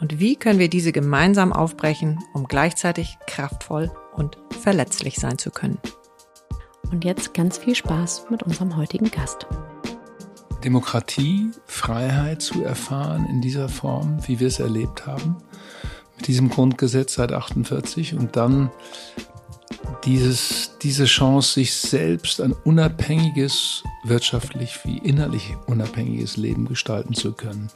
Und wie können wir diese gemeinsam aufbrechen, um gleichzeitig kraftvoll und verletzlich sein zu können? Und jetzt ganz viel Spaß mit unserem heutigen Gast. Demokratie, Freiheit zu erfahren in dieser Form, wie wir es erlebt haben, mit diesem Grundgesetz seit 48 und dann dieses, diese Chance, sich selbst ein unabhängiges, wirtschaftlich wie innerlich unabhängiges Leben gestalten zu können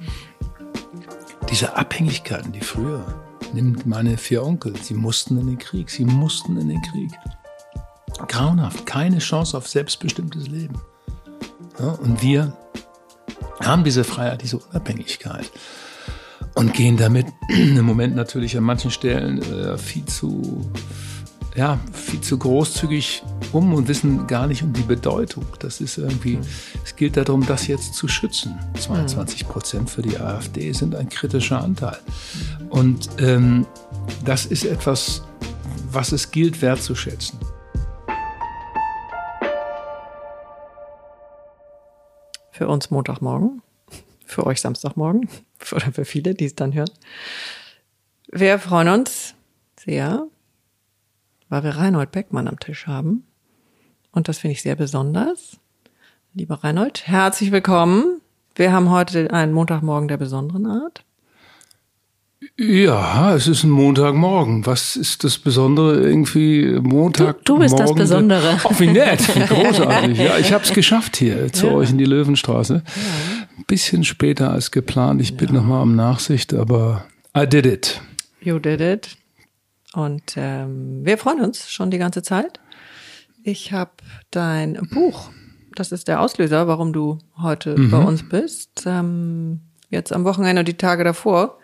diese Abhängigkeiten, die früher, nimmt meine vier Onkel, sie mussten in den Krieg, sie mussten in den Krieg. Grauenhaft, keine Chance auf selbstbestimmtes Leben. Ja, und wir haben diese Freiheit, diese Unabhängigkeit und gehen damit im Moment natürlich an manchen Stellen äh, viel zu ja, viel zu großzügig um und wissen gar nicht um die Bedeutung. Das ist irgendwie, es gilt darum, das jetzt zu schützen. 22 Prozent für die AfD sind ein kritischer Anteil. Und ähm, das ist etwas, was es gilt wertzuschätzen. Für uns Montagmorgen, für euch Samstagmorgen oder für viele, die es dann hören. Wir freuen uns sehr, weil wir Reinhold Beckmann am Tisch haben. Und das finde ich sehr besonders. Lieber Reinhold, herzlich willkommen. Wir haben heute einen Montagmorgen der besonderen Art. Ja, es ist ein Montagmorgen. Was ist das Besondere irgendwie Montag? Du, du bist das Besondere. Ach, wie nett, wie großartig. Ja, ich habe es geschafft hier zu ja. euch in die Löwenstraße. Ja. Ein bisschen später als geplant. Ich ja. bin noch mal um Nachsicht, aber I did it. You did it. Und ähm, wir freuen uns schon die ganze Zeit. Ich habe dein Buch, das ist der Auslöser, warum du heute mhm. bei uns bist. Ähm, jetzt am Wochenende und die Tage davor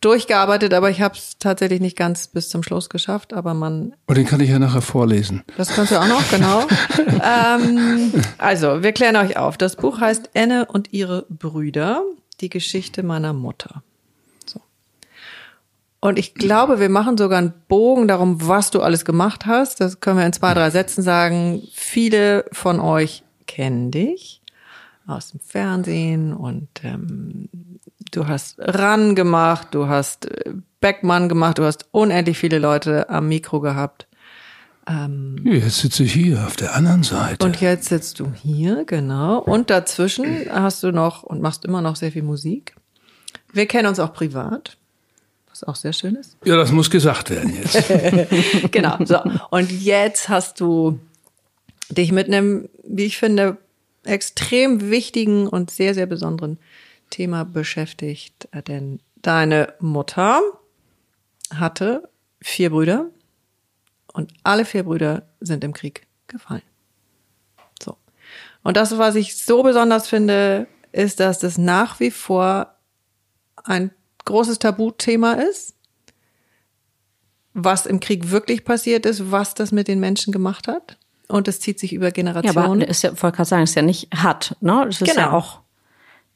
durchgearbeitet, aber ich habe es tatsächlich nicht ganz bis zum Schluss geschafft. Aber man. Und oh, den kann ich ja nachher vorlesen. Das kannst du auch noch, genau. ähm, also, wir klären euch auf. Das Buch heißt Enne und ihre Brüder, die Geschichte meiner Mutter. Und ich glaube, wir machen sogar einen Bogen darum, was du alles gemacht hast. Das können wir in zwei, drei Sätzen sagen. Viele von euch kennen dich aus dem Fernsehen und ähm, du hast Ran gemacht, du hast äh, Beckmann gemacht, du hast unendlich viele Leute am Mikro gehabt. Ähm, jetzt sitze ich hier auf der anderen Seite. Und jetzt sitzt du hier, genau. Und dazwischen hast du noch und machst immer noch sehr viel Musik. Wir kennen uns auch privat was auch sehr schön ist. Ja, das muss gesagt werden jetzt. genau. So. Und jetzt hast du dich mit einem, wie ich finde, extrem wichtigen und sehr, sehr besonderen Thema beschäftigt. Denn deine Mutter hatte vier Brüder und alle vier Brüder sind im Krieg gefallen. So. Und das, was ich so besonders finde, ist, dass das nach wie vor ein großes Tabuthema ist, was im Krieg wirklich passiert ist, was das mit den Menschen gemacht hat. Und es zieht sich über Generationen. Ja, aber ist ja, wollte gerade sagen, ist ja nicht hat, ne? Es ist genau. ja auch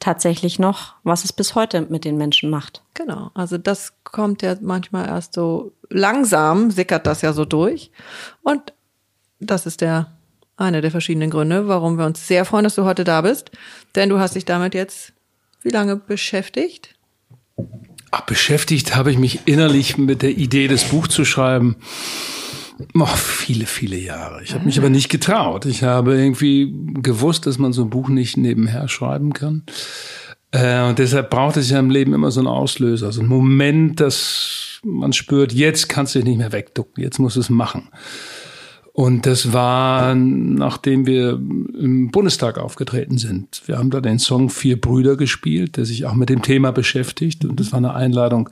tatsächlich noch, was es bis heute mit den Menschen macht. Genau. Also das kommt ja manchmal erst so langsam, sickert das ja so durch. Und das ist der eine der verschiedenen Gründe, warum wir uns sehr freuen, dass du heute da bist. Denn du hast dich damit jetzt wie lange beschäftigt? Ach, beschäftigt habe ich mich innerlich mit der Idee, das Buch zu schreiben. Oh, viele, viele Jahre. Ich habe mich aber nicht getraut. Ich habe irgendwie gewusst, dass man so ein Buch nicht nebenher schreiben kann. Äh, und deshalb braucht es ja im Leben immer so einen Auslöser, so einen Moment, dass man spürt, jetzt kannst du dich nicht mehr wegducken, jetzt musst du es machen. Und das war, nachdem wir im Bundestag aufgetreten sind. Wir haben da den Song Vier Brüder gespielt, der sich auch mit dem Thema beschäftigt. Und das war eine Einladung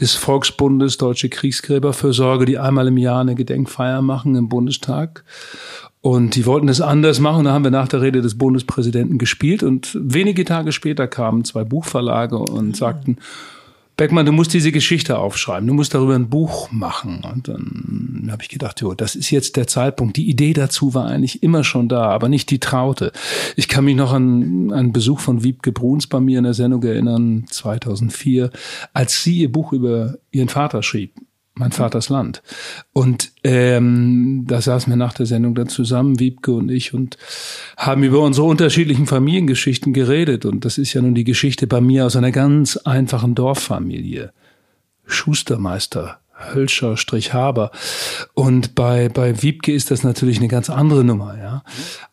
des Volksbundes Deutsche Kriegsgräberfürsorge, die einmal im Jahr eine Gedenkfeier machen im Bundestag. Und die wollten es anders machen. Da haben wir nach der Rede des Bundespräsidenten gespielt. Und wenige Tage später kamen zwei Buchverlage und sagten, Beckmann, du musst diese Geschichte aufschreiben, du musst darüber ein Buch machen. Und dann habe ich gedacht, jo, das ist jetzt der Zeitpunkt. Die Idee dazu war eigentlich immer schon da, aber nicht die Traute. Ich kann mich noch an einen Besuch von Wiebke Bruns bei mir in der Sendung erinnern, 2004, als sie ihr Buch über ihren Vater schrieb mein Vaters Land. Und ähm, da saßen wir nach der Sendung dann zusammen, Wiebke und ich, und haben über unsere unterschiedlichen Familiengeschichten geredet. Und das ist ja nun die Geschichte bei mir aus einer ganz einfachen Dorffamilie. Schustermeister, Hölscher, Strich Haber. Und bei, bei Wiebke ist das natürlich eine ganz andere Nummer, ja.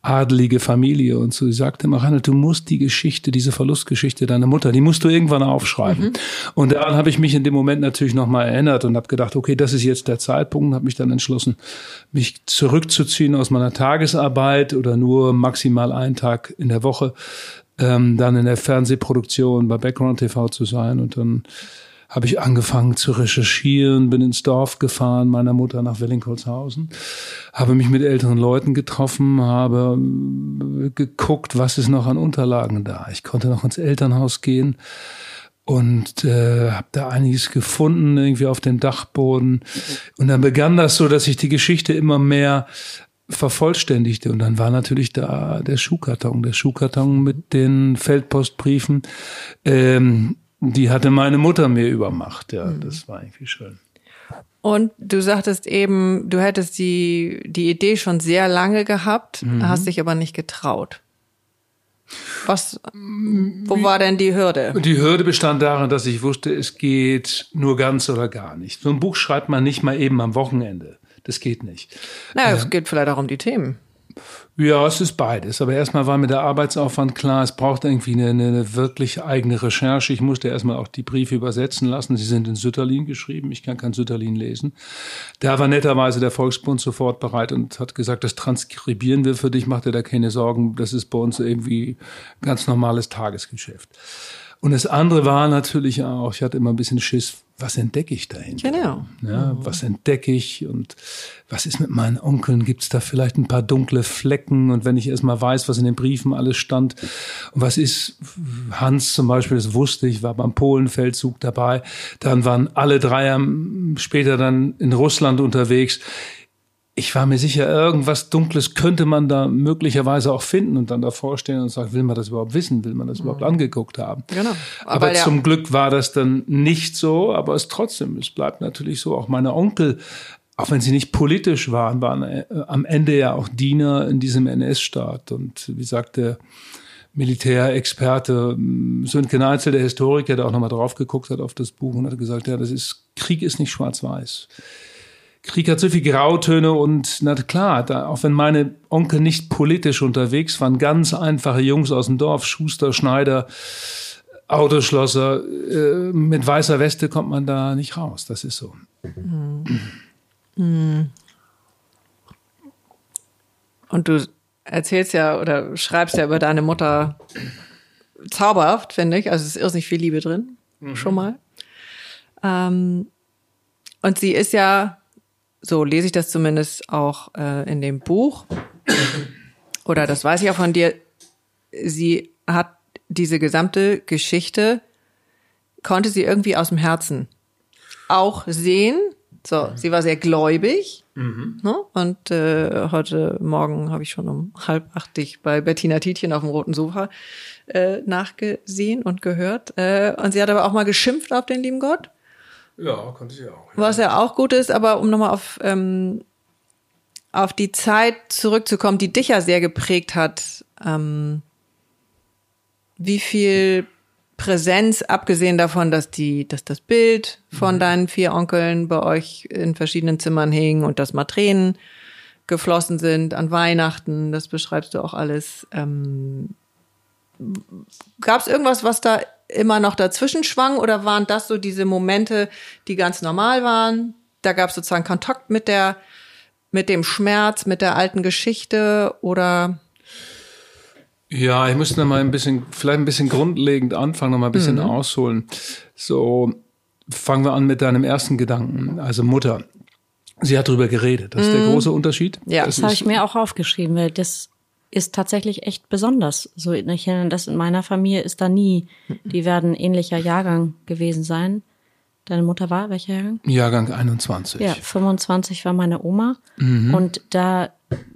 Adelige Familie und so. Sie sagte immer, Reinhard, du musst die Geschichte, diese Verlustgeschichte deiner Mutter, die musst du irgendwann aufschreiben. Mhm. Und daran habe ich mich in dem Moment natürlich nochmal erinnert und habe gedacht, okay, das ist jetzt der Zeitpunkt, habe mich dann entschlossen, mich zurückzuziehen aus meiner Tagesarbeit oder nur maximal einen Tag in der Woche, ähm, dann in der Fernsehproduktion bei Background TV zu sein und dann habe ich angefangen zu recherchieren, bin ins Dorf gefahren, meiner Mutter nach Wellingholzhausen, habe mich mit älteren Leuten getroffen, habe äh, geguckt, was ist noch an Unterlagen da. Ich konnte noch ins Elternhaus gehen und äh, habe da einiges gefunden irgendwie auf dem Dachboden und dann begann das so, dass sich die Geschichte immer mehr vervollständigte und dann war natürlich da der Schuhkarton, der Schuhkarton mit den Feldpostbriefen. Ähm, die hatte meine Mutter mir übermacht. Ja, mhm. das war irgendwie schön. Und du sagtest eben, du hättest die, die Idee schon sehr lange gehabt, mhm. hast dich aber nicht getraut. Was, wo war denn die Hürde? Die Hürde bestand darin, dass ich wusste, es geht nur ganz oder gar nicht. So ein Buch schreibt man nicht mal eben am Wochenende. Das geht nicht. Naja, es geht vielleicht auch um die Themen. Ja, es ist beides. Aber erstmal war mir der Arbeitsaufwand klar, es braucht irgendwie eine, eine wirklich eigene Recherche. Ich musste erstmal auch die Briefe übersetzen lassen. Sie sind in Sütterlin geschrieben. Ich kann kein Sütterlin lesen. Da war netterweise der Volksbund sofort bereit und hat gesagt, das transkribieren wir für dich, mach dir da keine Sorgen. Das ist bei uns irgendwie ganz normales Tagesgeschäft. Und das andere war natürlich auch, ich hatte immer ein bisschen Schiss, was entdecke ich dahinter? Genau. Ja, mhm. was entdecke ich und was ist mit meinen Onkeln? Gibt es da vielleicht ein paar dunkle Flecken? Und wenn ich erstmal weiß, was in den Briefen alles stand, und was ist Hans zum Beispiel, das wusste ich, war beim Polenfeldzug dabei, dann waren alle drei später dann in Russland unterwegs ich war mir sicher, irgendwas Dunkles könnte man da möglicherweise auch finden und dann davor stehen und sagen, will man das überhaupt wissen? Will man das mhm. überhaupt angeguckt haben? Genau. Aber, aber zum Glück war das dann nicht so, aber es trotzdem, es bleibt natürlich so. Auch meine Onkel, auch wenn sie nicht politisch waren, waren äh, am Ende ja auch Diener in diesem NS-Staat. Und wie sagt der Militärexperte ähm, Sönke Neitzel, der Historiker, der auch nochmal drauf geguckt hat auf das Buch und hat gesagt, ja, das ist, Krieg ist nicht schwarz-weiß. Krieg hat so viel Grautöne und na klar, da, auch wenn meine Onkel nicht politisch unterwegs waren, ganz einfache Jungs aus dem Dorf, Schuster, Schneider, Autoschlosser, äh, mit weißer Weste kommt man da nicht raus. Das ist so. Mhm. Und du erzählst ja oder schreibst ja über deine Mutter zauberhaft, finde ich. Also es ist irrsinnig viel Liebe drin, mhm. schon mal. Ähm, und sie ist ja so lese ich das zumindest auch äh, in dem Buch. Oder das weiß ich auch von dir. Sie hat diese gesamte Geschichte, konnte sie irgendwie aus dem Herzen auch sehen. So, sie war sehr gläubig. Mhm. Ne? Und äh, heute Morgen habe ich schon um halb acht dich bei Bettina Tietjen auf dem roten Sofa äh, nachgesehen und gehört. Äh, und sie hat aber auch mal geschimpft auf den lieben Gott. Ja, konnte sie auch. Ja. Was ja auch gut ist, aber um nochmal auf ähm, auf die Zeit zurückzukommen, die dich ja sehr geprägt hat, ähm, wie viel Präsenz, abgesehen davon, dass die, dass das Bild von mhm. deinen vier Onkeln bei euch in verschiedenen Zimmern hing und dass mal Tränen geflossen sind an Weihnachten, das beschreibst du auch alles. Ähm, Gab es irgendwas, was da immer noch dazwischen schwang oder waren das so diese Momente, die ganz normal waren? Da gab es sozusagen Kontakt mit der, mit dem Schmerz, mit der alten Geschichte oder? Ja, ich muss noch mal ein bisschen, vielleicht ein bisschen grundlegend anfangen, noch mal ein bisschen mhm. ausholen. So, fangen wir an mit deinem ersten Gedanken, also Mutter. Sie hat darüber geredet. Das ist mhm. der große Unterschied. Ja, das, das habe ich mir auch aufgeschrieben, weil das ist tatsächlich echt besonders. So, ich das in meiner Familie ist da nie. Die werden ähnlicher Jahrgang gewesen sein. Deine Mutter war welcher Jahrgang? Jahrgang 21. Ja, 25 war meine Oma. Mhm. Und da,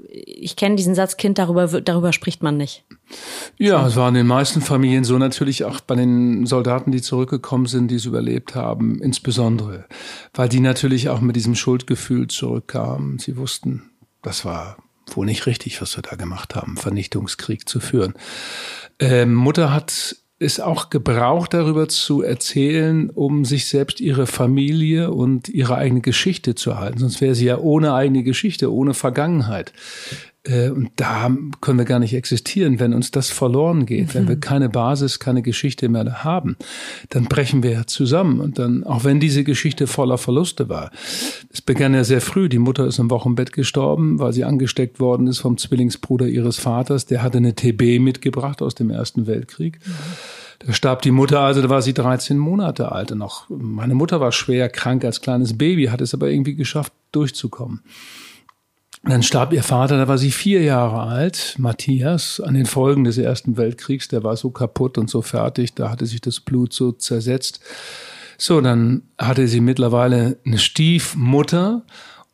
ich kenne diesen Satz, Kind, darüber, darüber spricht man nicht. Ja, es war in den meisten Familien so, natürlich auch bei den Soldaten, die zurückgekommen sind, die es überlebt haben, insbesondere, weil die natürlich auch mit diesem Schuldgefühl zurückkamen. Sie wussten, das war wohl nicht richtig, was wir da gemacht haben, Vernichtungskrieg zu führen. Ähm, Mutter hat es auch gebraucht, darüber zu erzählen, um sich selbst ihre Familie und ihre eigene Geschichte zu erhalten. Sonst wäre sie ja ohne eigene Geschichte, ohne Vergangenheit. Äh, und da können wir gar nicht existieren, wenn uns das verloren geht, mhm. wenn wir mhm. keine Basis, keine Geschichte mehr haben, dann brechen wir ja zusammen. Und dann, auch wenn diese Geschichte voller Verluste war, es begann ja sehr früh. Die Mutter ist im Wochenbett gestorben, weil sie angesteckt worden ist vom Zwillingsbruder ihres Vaters. Der hatte eine TB mitgebracht aus dem Ersten Weltkrieg. Mhm. Da starb die Mutter, also da war sie 13 Monate alt. Und noch, meine Mutter war schwer krank als kleines Baby, hat es aber irgendwie geschafft, durchzukommen. Dann starb ihr Vater, da war sie vier Jahre alt, Matthias, an den Folgen des Ersten Weltkriegs. Der war so kaputt und so fertig, da hatte sich das Blut so zersetzt. So, dann hatte sie mittlerweile eine Stiefmutter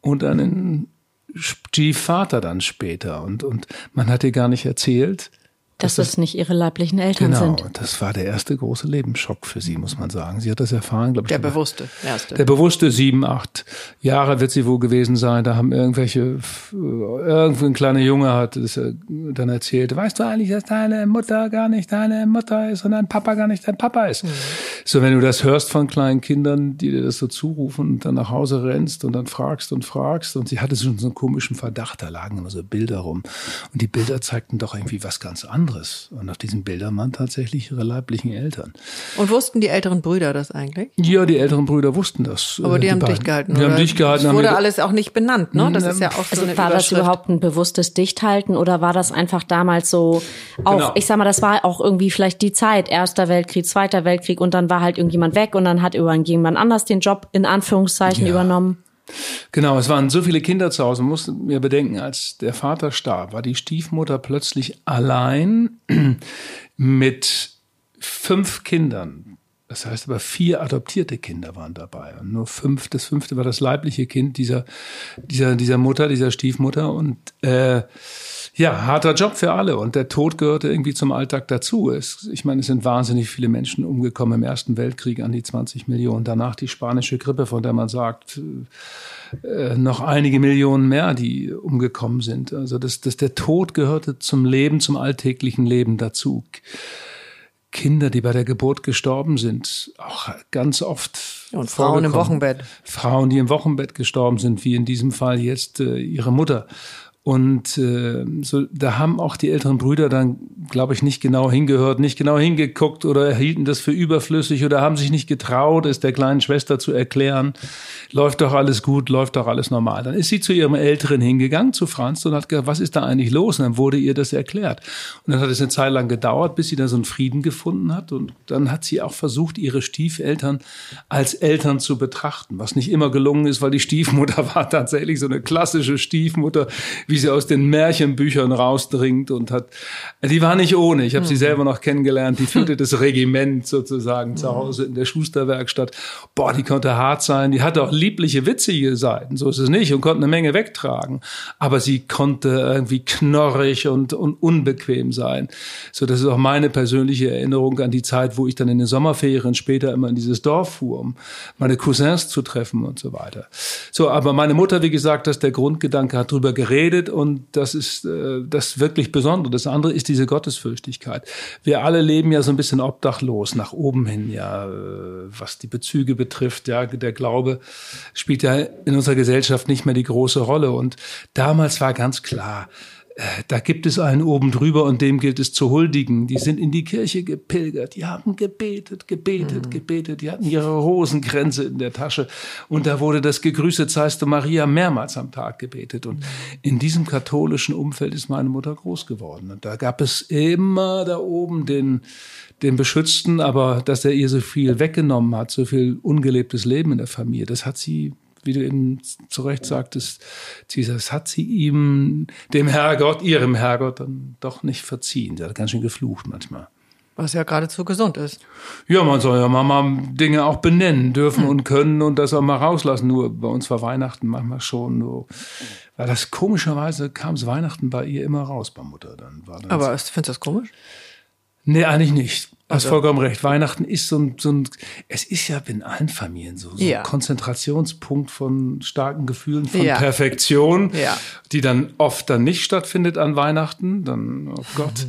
und einen Stiefvater dann später. Und, und man hat ihr gar nicht erzählt, dass das, das nicht ihre leiblichen Eltern genau, sind. Genau, das war der erste große Lebensschock für sie, muss man sagen. Sie hat das erfahren, glaube ich. Der bewusste erste. Der bewusste sieben, acht Jahre wird sie wohl gewesen sein. Da haben irgendwelche, irgendein kleiner Junge hat das dann erzählt. Weißt du eigentlich, dass deine Mutter gar nicht deine Mutter ist und dein Papa gar nicht dein Papa ist? Mhm. So, wenn du das hörst von kleinen Kindern, die dir das so zurufen und dann nach Hause rennst und dann fragst und fragst und sie hatte schon so einen komischen Verdacht, da lagen immer so Bilder rum und die Bilder zeigten doch irgendwie was ganz anderes anderes. Und auf diesen Bildern waren tatsächlich ihre leiblichen Eltern. Und wussten die älteren Brüder das eigentlich? Ja, die älteren Brüder wussten das. Aber die, die haben beiden. dicht gehalten. Die haben dicht gehalten. Das wurde alles auch nicht benannt, ne? Das ist ja auch so also War das überhaupt ein bewusstes Dichthalten oder war das einfach damals so auch, genau. ich sag mal, das war auch irgendwie vielleicht die Zeit, Erster Weltkrieg, Zweiter Weltkrieg und dann war halt irgendjemand weg und dann hat irgendjemand anders den Job in Anführungszeichen ja. übernommen. Genau, es waren so viele Kinder zu Hause. Man muss mir bedenken, als der Vater starb, war die Stiefmutter plötzlich allein mit fünf Kindern. Das heißt aber vier adoptierte Kinder waren dabei und nur fünf. Das fünfte war das leibliche Kind dieser dieser dieser Mutter, dieser Stiefmutter und äh, ja, harter Job für alle und der Tod gehörte irgendwie zum Alltag dazu. Es, ich meine, es sind wahnsinnig viele Menschen umgekommen im Ersten Weltkrieg, an die 20 Millionen. Danach die spanische Grippe, von der man sagt, äh, noch einige Millionen mehr, die umgekommen sind. Also das, das, der Tod gehörte zum Leben, zum alltäglichen Leben dazu. Kinder, die bei der Geburt gestorben sind, auch ganz oft. Und Frauen im Wochenbett. Frauen, die im Wochenbett gestorben sind, wie in diesem Fall jetzt äh, ihre Mutter. Und äh, so, da haben auch die älteren Brüder dann, glaube ich, nicht genau hingehört, nicht genau hingeguckt oder hielten das für überflüssig oder haben sich nicht getraut, es der kleinen Schwester zu erklären. Läuft doch alles gut, läuft doch alles normal. Dann ist sie zu ihrem Älteren hingegangen, zu Franz, und hat gesagt, was ist da eigentlich los? Und dann wurde ihr das erklärt. Und dann hat es eine Zeit lang gedauert, bis sie da so einen Frieden gefunden hat. Und dann hat sie auch versucht, ihre Stiefeltern als Eltern zu betrachten, was nicht immer gelungen ist, weil die Stiefmutter war tatsächlich so eine klassische Stiefmutter, wie wie sie aus den Märchenbüchern rausdringt und hat, die war nicht ohne. Ich habe mhm. sie selber noch kennengelernt. Die führte das Regiment sozusagen mhm. zu Hause in der Schusterwerkstatt. Boah, die konnte hart sein. Die hatte auch liebliche, witzige Seiten. So ist es nicht und konnte eine Menge wegtragen. Aber sie konnte irgendwie knorrig und, und unbequem sein. So, das ist auch meine persönliche Erinnerung an die Zeit, wo ich dann in den Sommerferien später immer in dieses Dorf fuhr, um meine Cousins zu treffen und so weiter. So, aber meine Mutter, wie gesagt, dass der Grundgedanke hat drüber geredet und das ist äh, das wirklich Besondere. Das andere ist diese Gottesfürchtigkeit. Wir alle leben ja so ein bisschen obdachlos nach oben hin, ja, äh, was die Bezüge betrifft. Ja, der Glaube spielt ja in unserer Gesellschaft nicht mehr die große Rolle und damals war ganz klar, da gibt es einen oben drüber und dem gilt es zu huldigen. Die sind in die Kirche gepilgert, die haben gebetet, gebetet, mhm. gebetet, die hatten ihre Rosenkränze in der Tasche und da wurde das Gegrüßet seist du Maria mehrmals am Tag gebetet. Und in diesem katholischen Umfeld ist meine Mutter groß geworden. Und da gab es immer da oben den, den Beschützten, aber dass er ihr so viel weggenommen hat, so viel ungelebtes Leben in der Familie, das hat sie wie du eben zu Recht sagtest, Jesus hat sie ihm, dem Herrgott, ihrem Herrgott, dann doch nicht verziehen. Sie hat ganz schön geflucht manchmal. Was ja geradezu gesund ist. Ja, man soll ja mal Dinge auch benennen dürfen hm. und können und das auch mal rauslassen. Nur bei uns war Weihnachten manchmal schon so. Weil das komischerweise kam es Weihnachten bei ihr immer raus, bei Mutter. Dann war das Aber findest du das komisch? Nee, eigentlich nicht. Hast also, vollkommen recht. Weihnachten ist so ein, so ein, es ist ja in allen Familien so, so ja. ein Konzentrationspunkt von starken Gefühlen, von ja. Perfektion, ja. die dann oft dann nicht stattfindet an Weihnachten. Dann, oh Gott.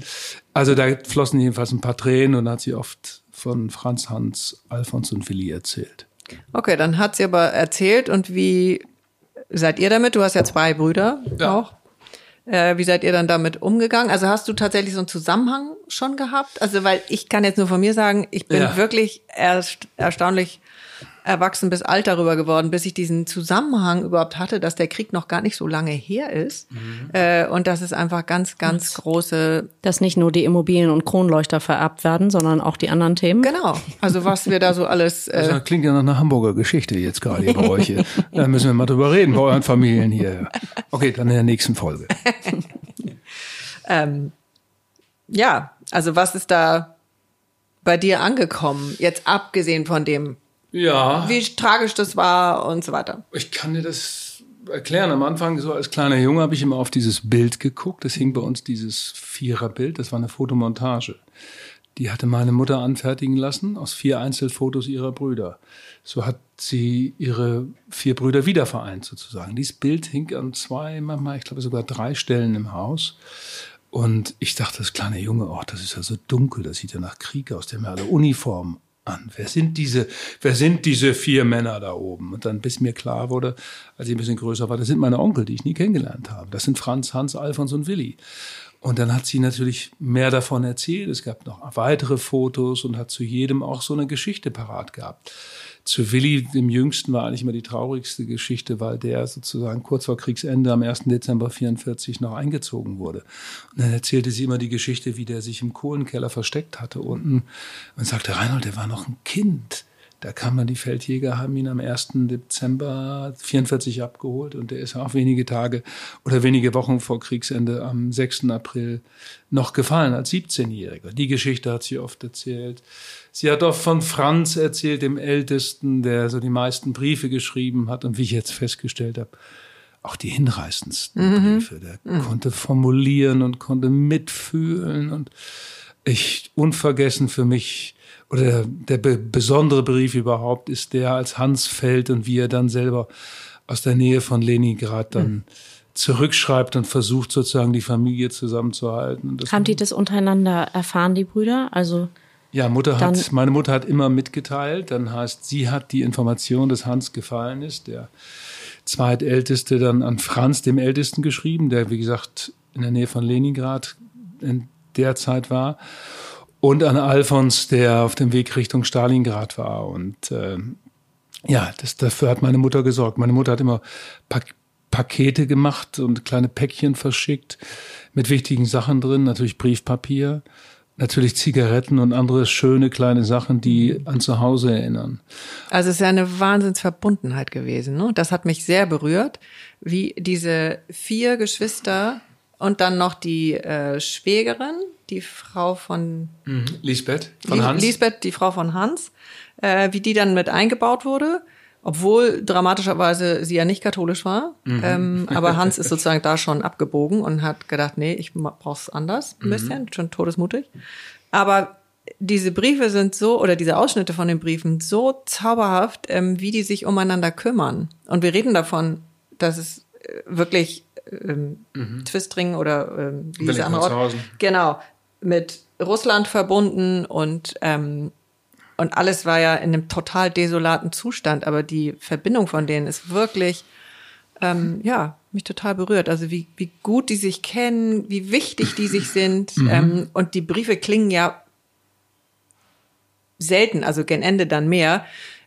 Also da flossen jedenfalls ein paar Tränen und hat sie oft von Franz Hans, Alfons und Willi erzählt. Okay, dann hat sie aber erzählt und wie seid ihr damit? Du hast ja zwei Brüder auch. Äh, wie seid ihr dann damit umgegangen? Also hast du tatsächlich so einen Zusammenhang schon gehabt? Also, weil ich kann jetzt nur von mir sagen, ich bin ja. wirklich erst erstaunlich erwachsen bis alt darüber geworden, bis ich diesen Zusammenhang überhaupt hatte, dass der Krieg noch gar nicht so lange her ist mhm. äh, und dass es einfach ganz, ganz das, große... Dass nicht nur die Immobilien und Kronleuchter vererbt werden, sondern auch die anderen Themen. Genau, also was wir da so alles... Äh, das klingt ja nach einer Hamburger Geschichte jetzt gerade hier bei euch. Hier. Da müssen wir mal drüber reden, bei euren Familien hier. Okay, dann in der nächsten Folge. ähm, ja, also was ist da bei dir angekommen, jetzt abgesehen von dem ja. Wie tragisch das war und so weiter. Ich kann dir das erklären. Am Anfang, so als kleiner Junge, habe ich immer auf dieses Bild geguckt. Das hing bei uns dieses Viererbild. Das war eine Fotomontage. Die hatte meine Mutter anfertigen lassen aus vier Einzelfotos ihrer Brüder. So hat sie ihre vier Brüder wieder vereint sozusagen. Dieses Bild hing an zwei, manchmal, ich glaube sogar drei Stellen im Haus. Und ich dachte, das kleine Junge, oh, das ist ja so dunkel, das sieht ja nach Krieg aus, der haben ja alle Uniformen an. Wer sind diese, wer sind diese vier Männer da oben? Und dann bis mir klar wurde, als ich ein bisschen größer war, das sind meine Onkel, die ich nie kennengelernt habe. Das sind Franz, Hans, Alfons und Willi. Und dann hat sie natürlich mehr davon erzählt. Es gab noch weitere Fotos und hat zu jedem auch so eine Geschichte parat gehabt. Zu Willi, dem Jüngsten, war eigentlich immer die traurigste Geschichte, weil der sozusagen kurz vor Kriegsende am 1. Dezember 44 noch eingezogen wurde. Und dann erzählte sie immer die Geschichte, wie der sich im Kohlenkeller versteckt hatte unten und sagte, Reinhold, der war noch ein Kind. Da kamen dann die Feldjäger, haben ihn am 1. Dezember 44 abgeholt und der ist auch wenige Tage oder wenige Wochen vor Kriegsende am 6. April noch gefallen als 17-Jähriger. Die Geschichte hat sie oft erzählt. Sie hat oft von Franz erzählt, dem Ältesten, der so die meisten Briefe geschrieben hat und wie ich jetzt festgestellt habe, auch die hinreißendsten mhm. Briefe. Der mhm. konnte formulieren und konnte mitfühlen und ich unvergessen für mich oder der be besondere Brief überhaupt ist der, als Hans fällt und wie er dann selber aus der Nähe von Leningrad dann mhm. zurückschreibt und versucht sozusagen die Familie zusammenzuhalten. Haben die das untereinander erfahren, die Brüder? Also ja, Mutter hat, meine Mutter hat immer mitgeteilt. Dann heißt, sie hat die Information, dass Hans gefallen ist. Der zweitälteste dann an Franz, dem Ältesten, geschrieben, der wie gesagt in der Nähe von Leningrad in der Zeit war und an Alfons, der auf dem Weg Richtung Stalingrad war. Und äh, ja, das, dafür hat meine Mutter gesorgt. Meine Mutter hat immer Pak Pakete gemacht und kleine Päckchen verschickt mit wichtigen Sachen drin, natürlich Briefpapier. Natürlich Zigaretten und andere schöne kleine Sachen, die an zu Hause erinnern. Also es ist ja eine Wahnsinnsverbundenheit gewesen. Ne? Das hat mich sehr berührt, wie diese vier Geschwister und dann noch die äh, Schwägerin, die Frau von mhm. Lisbeth von Hans. Lisbeth, die Frau von Hans, äh, wie die dann mit eingebaut wurde obwohl dramatischerweise sie ja nicht katholisch war. Mhm. Ähm, aber Hans ist sozusagen da schon abgebogen und hat gedacht, nee, ich brauch's anders ein mhm. bisschen, schon todesmutig. Aber diese Briefe sind so, oder diese Ausschnitte von den Briefen, so zauberhaft, ähm, wie die sich umeinander kümmern. Und wir reden davon, dass es äh, wirklich ähm, mhm. Twistring oder ähm, wie diese andere Ort, genau, mit Russland verbunden und ähm, und alles war ja in einem total desolaten Zustand, aber die Verbindung von denen ist wirklich, ähm, ja, mich total berührt. Also wie, wie gut die sich kennen, wie wichtig die sich sind. Mhm. Ähm, und die Briefe klingen ja selten, also gen Ende dann mehr,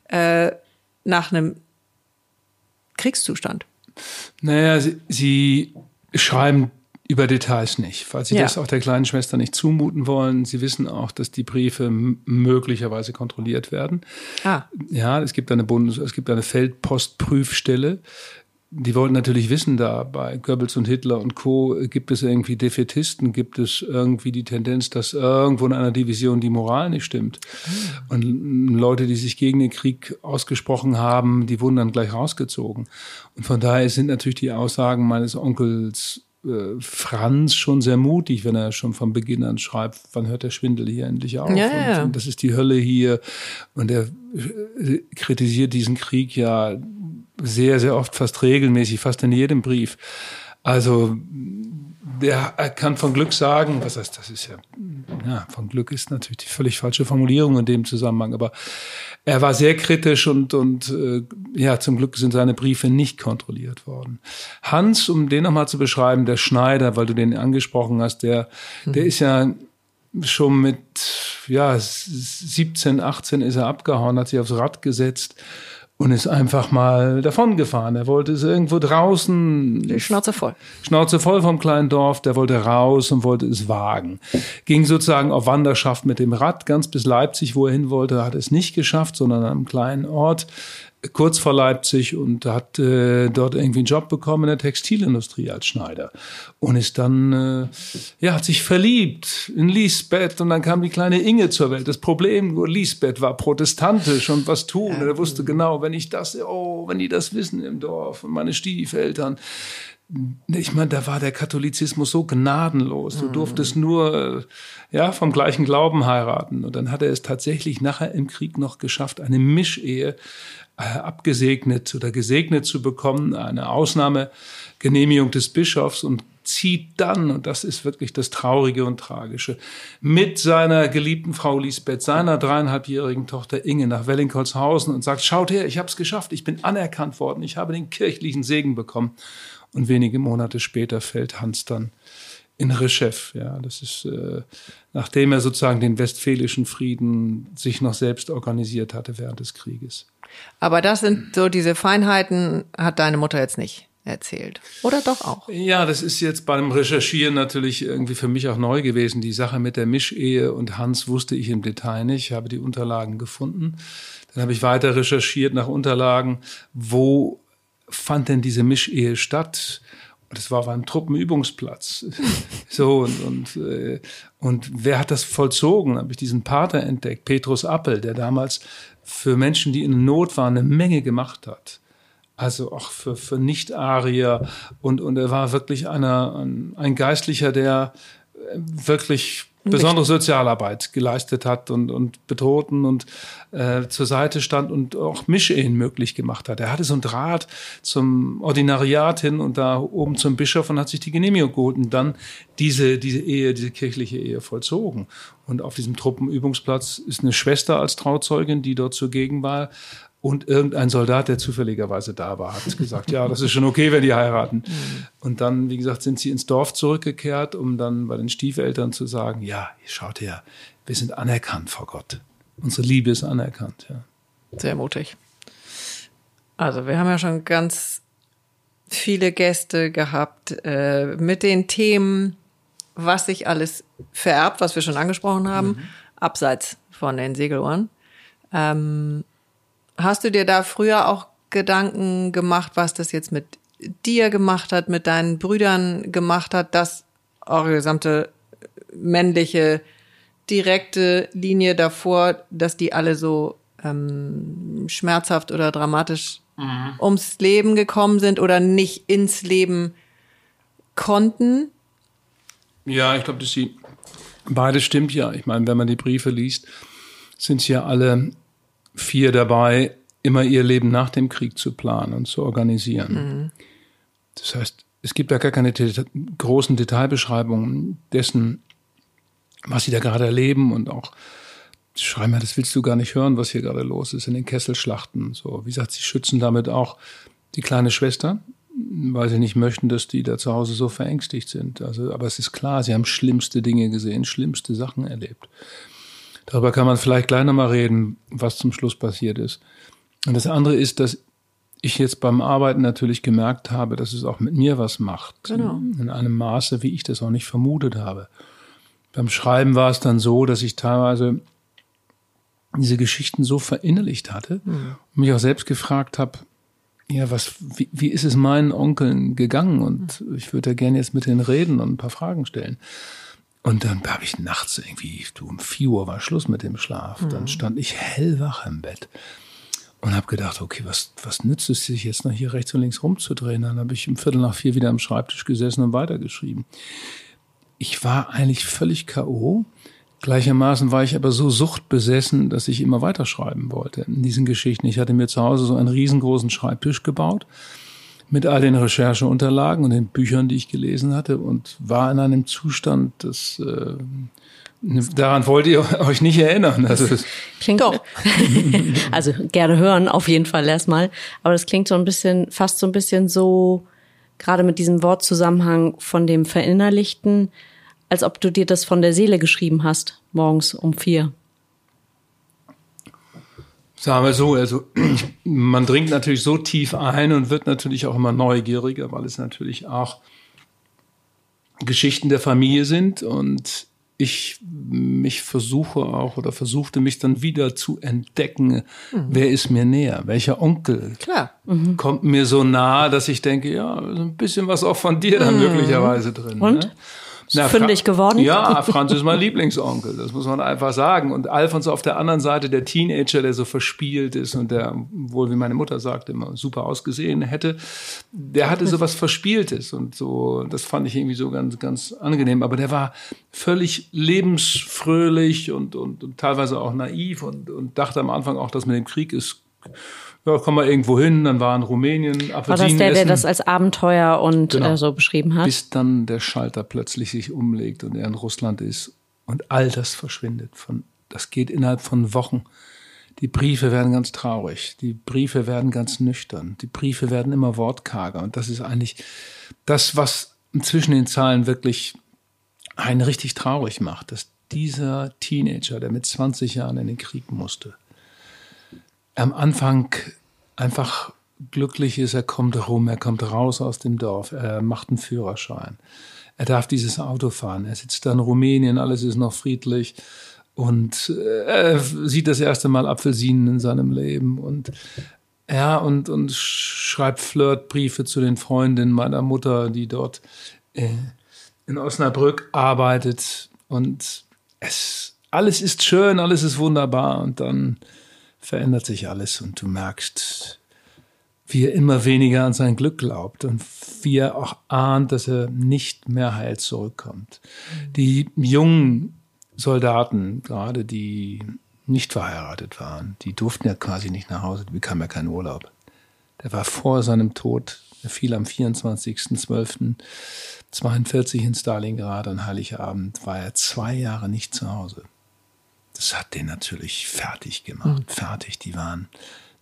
äh, nach einem Kriegszustand. Naja, sie, sie schreiben über Details nicht, weil sie ja. das auch der kleinen Schwester nicht zumuten wollen. Sie wissen auch, dass die Briefe möglicherweise kontrolliert werden. Ah. Ja, es gibt eine Bundes, es gibt eine Feldpostprüfstelle. Die wollten natürlich wissen, da bei Goebbels und Hitler und Co. gibt es irgendwie Defetisten, gibt es irgendwie die Tendenz, dass irgendwo in einer Division die Moral nicht stimmt. Mhm. Und Leute, die sich gegen den Krieg ausgesprochen haben, die wurden dann gleich rausgezogen. Und von daher sind natürlich die Aussagen meines Onkels äh, Franz schon sehr mutig, wenn er schon von Beginn an schreibt, wann hört der Schwindel hier endlich auf? Ja, ja. Und das ist die Hölle hier. Und er äh, kritisiert diesen Krieg ja sehr, sehr oft, fast regelmäßig, fast in jedem Brief. Also der kann von Glück sagen, was heißt, das ist ja, ja, von Glück ist natürlich die völlig falsche Formulierung in dem Zusammenhang, aber er war sehr kritisch und, und äh, ja, zum Glück sind seine Briefe nicht kontrolliert worden. Hans, um den nochmal zu beschreiben, der Schneider, weil du den angesprochen hast, der, mhm. der ist ja schon mit ja 17, 18 ist er abgehauen, hat sich aufs Rad gesetzt und ist einfach mal davongefahren. Er wollte es irgendwo draußen. Schnauze voll. Schnauze voll vom kleinen Dorf. Der wollte raus und wollte es wagen. Ging sozusagen auf Wanderschaft mit dem Rad ganz bis Leipzig, wo er hin wollte, hat es nicht geschafft, sondern an einem kleinen Ort kurz vor Leipzig und hat äh, dort irgendwie einen Job bekommen in der Textilindustrie als Schneider und ist dann äh, ja hat sich verliebt in Lisbeth und dann kam die kleine Inge zur Welt. Das Problem nur Lisbeth war protestantisch und was tun. Und er wusste genau, wenn ich das oh, wenn die das wissen im Dorf und meine Stiefeltern ich meine, da war der Katholizismus so gnadenlos. Du durftest nur äh, ja vom gleichen Glauben heiraten. Und dann hat er es tatsächlich nachher im Krieg noch geschafft, eine Mischehe abgesegnet oder gesegnet zu bekommen, eine Ausnahmegenehmigung des Bischofs und zieht dann, und das ist wirklich das Traurige und Tragische, mit seiner geliebten Frau Lisbeth, seiner dreieinhalbjährigen Tochter Inge nach Wellingholzhausen und sagt, schaut her, ich habe es geschafft, ich bin anerkannt worden, ich habe den kirchlichen Segen bekommen. Und wenige Monate später fällt Hans dann in Rechef. Ja, das ist, äh, nachdem er sozusagen den westfälischen Frieden sich noch selbst organisiert hatte während des Krieges. Aber das sind so diese Feinheiten, hat deine Mutter jetzt nicht erzählt. Oder doch auch? Ja, das ist jetzt beim Recherchieren natürlich irgendwie für mich auch neu gewesen. Die Sache mit der Mischehe und Hans wusste ich im Detail nicht. Ich habe die Unterlagen gefunden. Dann habe ich weiter recherchiert nach Unterlagen. Wo fand denn diese Mischehe statt? Das war auf einem Truppenübungsplatz. so, und, und, äh, und wer hat das vollzogen? Habe ich diesen Pater entdeckt, Petrus Appel, der damals für Menschen, die in Not waren, eine Menge gemacht hat. Also auch für, für Nicht-Arier. Und, und er war wirklich einer, ein, ein Geistlicher, der äh, wirklich besondere Sozialarbeit geleistet hat und, und Bedrohten und äh, zur Seite stand und auch Mischehen möglich gemacht hat. Er hatte so ein Draht zum Ordinariat hin und da oben zum Bischof und hat sich die Genehmigung geholt und dann diese, diese Ehe, diese kirchliche Ehe vollzogen. Und auf diesem Truppenübungsplatz ist eine Schwester als Trauzeugin, die dort zugegen war. Und irgendein Soldat, der zufälligerweise da war, hat gesagt, ja, das ist schon okay, wenn die heiraten. Mhm. Und dann, wie gesagt, sind sie ins Dorf zurückgekehrt, um dann bei den Stiefeltern zu sagen, ja, schaut her, wir sind anerkannt vor Gott. Unsere Liebe ist anerkannt, ja. Sehr mutig. Also wir haben ja schon ganz viele Gäste gehabt äh, mit den Themen was sich alles vererbt, was wir schon angesprochen haben, mhm. abseits von den Segelohren. Ähm, hast du dir da früher auch Gedanken gemacht, was das jetzt mit dir gemacht hat, mit deinen Brüdern gemacht hat, dass eure gesamte männliche direkte Linie davor, dass die alle so ähm, schmerzhaft oder dramatisch mhm. ums Leben gekommen sind oder nicht ins Leben konnten? Ja, ich glaube, dass sie beides stimmt ja. Ich meine, wenn man die Briefe liest, sind sie ja alle vier dabei, immer ihr Leben nach dem Krieg zu planen und zu organisieren. Mhm. Das heißt, es gibt da gar keine deta großen Detailbeschreibungen dessen, was sie da gerade erleben und auch sie schreiben ja, das willst du gar nicht hören, was hier gerade los ist in den Kesselschlachten. So, wie gesagt, sie schützen damit auch die kleine Schwester, weil sie nicht möchten, dass die da zu Hause so verängstigt sind. Also, aber es ist klar, sie haben schlimmste Dinge gesehen, schlimmste Sachen erlebt. Darüber kann man vielleicht gleich nochmal reden, was zum Schluss passiert ist. Und das andere ist, dass ich jetzt beim Arbeiten natürlich gemerkt habe, dass es auch mit mir was macht. Genau. In einem Maße, wie ich das auch nicht vermutet habe. Beim Schreiben war es dann so, dass ich teilweise diese Geschichten so verinnerlicht hatte mhm. und mich auch selbst gefragt habe, ja, was, wie, wie ist es meinen Onkeln gegangen? Und mhm. ich würde da gerne jetzt mit denen reden und ein paar Fragen stellen. Und dann habe ich nachts irgendwie, du, um vier Uhr war Schluss mit dem Schlaf. Mhm. Dann stand ich hellwach im Bett und habe gedacht, okay, was, was nützt es sich jetzt noch hier rechts und links rumzudrehen? Dann habe ich um Viertel nach vier wieder am Schreibtisch gesessen und weitergeschrieben. Ich war eigentlich völlig K.O. Gleichermaßen war ich aber so suchtbesessen, dass ich immer weiterschreiben wollte in diesen Geschichten. Ich hatte mir zu Hause so einen riesengroßen Schreibtisch gebaut mit all den Rechercheunterlagen und den Büchern, die ich gelesen hatte und war in einem Zustand, das äh, daran wollt ihr euch nicht erinnern. Das ist klingt doch. also gerne hören auf jeden Fall erstmal, aber das klingt so ein bisschen fast so ein bisschen so gerade mit diesem Wortzusammenhang von dem Verinnerlichten als ob du dir das von der Seele geschrieben hast, morgens um vier. Sagen wir so, also man dringt natürlich so tief ein und wird natürlich auch immer neugieriger, weil es natürlich auch Geschichten der Familie sind und ich mich versuche auch oder versuchte mich dann wieder zu entdecken, mhm. wer ist mir näher, welcher Onkel Klar. Mhm. kommt mir so nah, dass ich denke, ja, ein bisschen was auch von dir dann mhm. möglicherweise drin. Und? Ne? Na, fündig geworden. Ja, Franz ist mein Lieblingsonkel, das muss man einfach sagen. Und Alfons auf der anderen Seite, der Teenager, der so verspielt ist und der, wohl wie meine Mutter sagt, immer super ausgesehen hätte, der hatte so was Verspieltes und so, das fand ich irgendwie so ganz, ganz angenehm. Aber der war völlig lebensfröhlich und, und, und teilweise auch naiv und, und dachte am Anfang auch, dass mit dem Krieg ist ja, komm mal irgendwo hin, dann war in Rumänien Apfelsinen War das der, essen. der das als Abenteuer und genau. äh, so beschrieben hat? Bis dann der Schalter plötzlich sich umlegt und er in Russland ist und all das verschwindet. Von, das geht innerhalb von Wochen. Die Briefe werden ganz traurig, die Briefe werden ganz nüchtern, die Briefe werden immer wortkarger und das ist eigentlich das, was zwischen den Zahlen wirklich einen richtig traurig macht, dass dieser Teenager, der mit 20 Jahren in den Krieg musste, am Anfang einfach glücklich ist, er kommt rum, er kommt raus aus dem Dorf, er macht einen Führerschein. Er darf dieses Auto fahren. Er sitzt da in Rumänien, alles ist noch friedlich und äh, er sieht das erste Mal Apfelsinen in seinem Leben und ja, und, und schreibt Flirtbriefe zu den Freundinnen meiner Mutter, die dort äh, in Osnabrück arbeitet und es, alles ist schön, alles ist wunderbar und dann verändert sich alles und du merkst, wie er immer weniger an sein Glück glaubt und wie er auch ahnt, dass er nicht mehr heil zurückkommt. Die jungen Soldaten, gerade die nicht verheiratet waren, die durften ja quasi nicht nach Hause, die bekamen ja keinen Urlaub. Der war vor seinem Tod, er fiel am 24.12.42 in Stalingrad an Heiligabend, war er zwei Jahre nicht zu Hause das hat den natürlich fertig gemacht. Mhm. Fertig. Die waren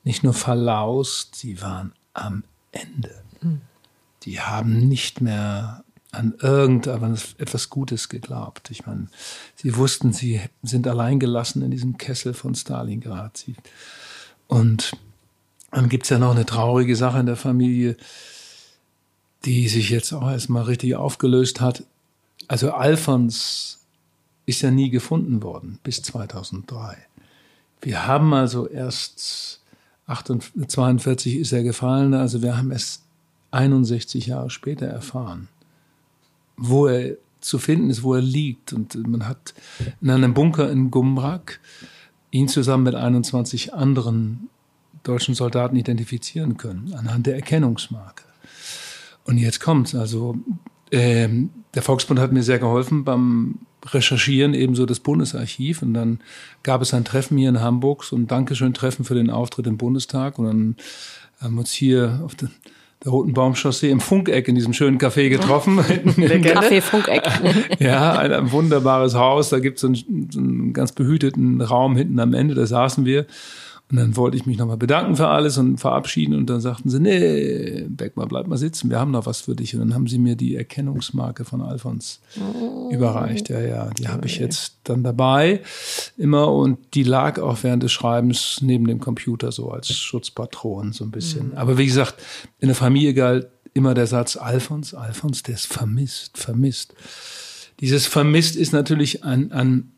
nicht nur verlaust, sie waren am Ende. Mhm. Die haben nicht mehr an irgendetwas Gutes geglaubt. Ich meine, sie wussten, sie sind alleingelassen in diesem Kessel von Stalingrad. Sie, und dann gibt's ja noch eine traurige Sache in der Familie, die sich jetzt auch erstmal richtig aufgelöst hat. also Alfons ist ja nie gefunden worden bis 2003. Wir haben also erst 42 ist er gefallen, also wir haben es 61 Jahre später erfahren, wo er zu finden ist, wo er liegt. Und man hat in einem Bunker in Gumrak ihn zusammen mit 21 anderen deutschen Soldaten identifizieren können, anhand der Erkennungsmarke. Und jetzt kommt's. Also ähm, der Volksbund hat mir sehr geholfen beim Recherchieren, ebenso das Bundesarchiv. Und dann gab es ein Treffen hier in Hamburg, so ein Dankeschön-Treffen für den Auftritt im Bundestag. Und dann haben wir uns hier auf der, der Roten Baumchaussee im Funkeck in diesem schönen Café getroffen. Café Funkeck. ja, ein, ein, wunderbares Haus. Da gibt es so einen ganz behüteten Raum hinten am Ende. Da saßen wir. Und dann wollte ich mich nochmal bedanken für alles und verabschieden. Und dann sagten sie, nee, Beckmann, bleib mal sitzen, wir haben noch was für dich. Und dann haben sie mir die Erkennungsmarke von Alfons oh. überreicht. Ja, ja, die habe ich jetzt dann dabei immer. Und die lag auch während des Schreibens neben dem Computer so als Schutzpatron so ein bisschen. Mhm. Aber wie gesagt, in der Familie galt immer der Satz, Alfons, Alfons, der ist vermisst, vermisst. Dieses vermisst ist natürlich ein, ein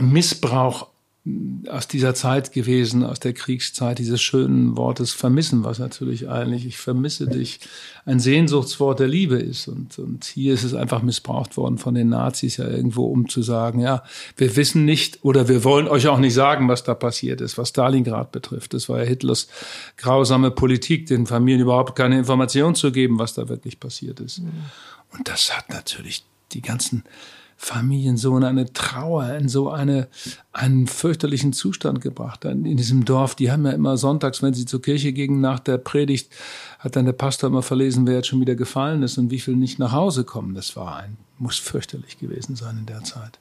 Missbrauch aus dieser Zeit gewesen, aus der Kriegszeit, dieses schönen Wortes vermissen, was natürlich eigentlich, ich vermisse dich, ein Sehnsuchtswort der Liebe ist. Und, und hier ist es einfach missbraucht worden von den Nazis ja irgendwo, um zu sagen, ja, wir wissen nicht oder wir wollen euch auch nicht sagen, was da passiert ist, was Stalingrad betrifft. Das war ja Hitlers grausame Politik, den Familien überhaupt keine Information zu geben, was da wirklich passiert ist. Mhm. Und das hat natürlich die ganzen Familien so in eine Trauer, in so eine, einen fürchterlichen Zustand gebracht. In diesem Dorf, die haben ja immer sonntags, wenn sie zur Kirche gingen, nach der Predigt, hat dann der Pastor immer verlesen, wer jetzt schon wieder gefallen ist und wie viel nicht nach Hause kommen. Das war ein, muss fürchterlich gewesen sein in der Zeit.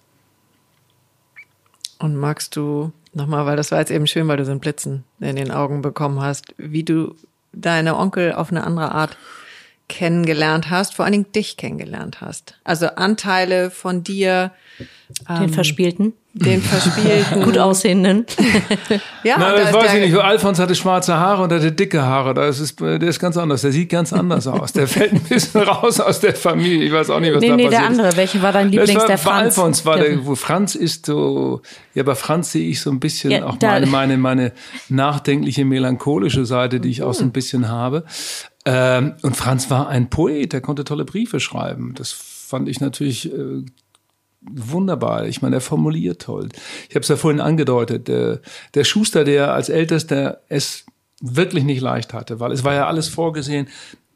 Und magst du nochmal, weil das war jetzt eben schön, weil du so einen Blitzen in den Augen bekommen hast, wie du deine Onkel auf eine andere Art kennengelernt hast, vor allen Dingen dich kennengelernt hast. Also Anteile von dir. Den ähm, Verspielten. Den Verspielten. Gut aussehenden. ja, Nein, das weiß ich nicht. Alfons hatte schwarze Haare und hatte dicke Haare. Das ist, der ist ganz anders. Der sieht ganz anders aus. Der fällt ein bisschen raus aus der Familie. Ich weiß auch nicht, was nee, da nee, passiert der andere. Welche war dein Lieblings? War, der Franz. Alfons war der, wo Franz ist so, ja, bei Franz sehe ich so ein bisschen ja, auch meine, meine, meine nachdenkliche, melancholische Seite, die ich auch so ein bisschen habe. Ähm, und Franz war ein Poet, der konnte tolle Briefe schreiben. Das fand ich natürlich äh, wunderbar. Ich meine, er formuliert toll. Ich habe es ja vorhin angedeutet. Der, der Schuster, der als Ältester es wirklich nicht leicht hatte, weil es war ja alles vorgesehen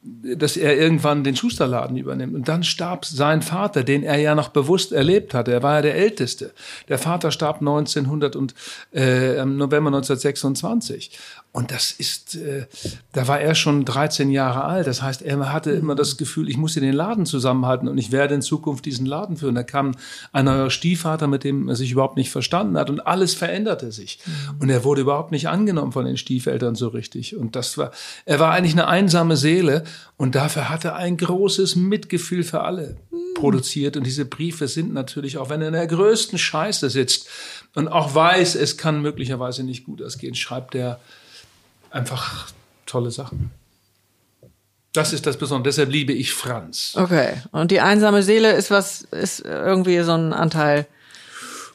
dass er irgendwann den Schusterladen übernimmt. Und dann starb sein Vater, den er ja noch bewusst erlebt hatte. Er war ja der Älteste. Der Vater starb 1900 und äh, im November 1926. Und das ist, äh, da war er schon 13 Jahre alt. Das heißt, er hatte immer das Gefühl, ich muss hier den Laden zusammenhalten und ich werde in Zukunft diesen Laden führen. Da kam ein neuer Stiefvater, mit dem er sich überhaupt nicht verstanden hat und alles veränderte sich. Und er wurde überhaupt nicht angenommen von den Stiefeltern so richtig. Und das war, er war eigentlich eine einsame Seele und dafür hatte er ein großes Mitgefühl für alle produziert. Und diese Briefe sind natürlich, auch wenn er in der größten Scheiße sitzt und auch weiß, es kann möglicherweise nicht gut ausgehen, schreibt er einfach tolle Sachen. Das ist das Besondere. Deshalb liebe ich Franz. Okay. Und die einsame Seele ist was, ist irgendwie so ein Anteil.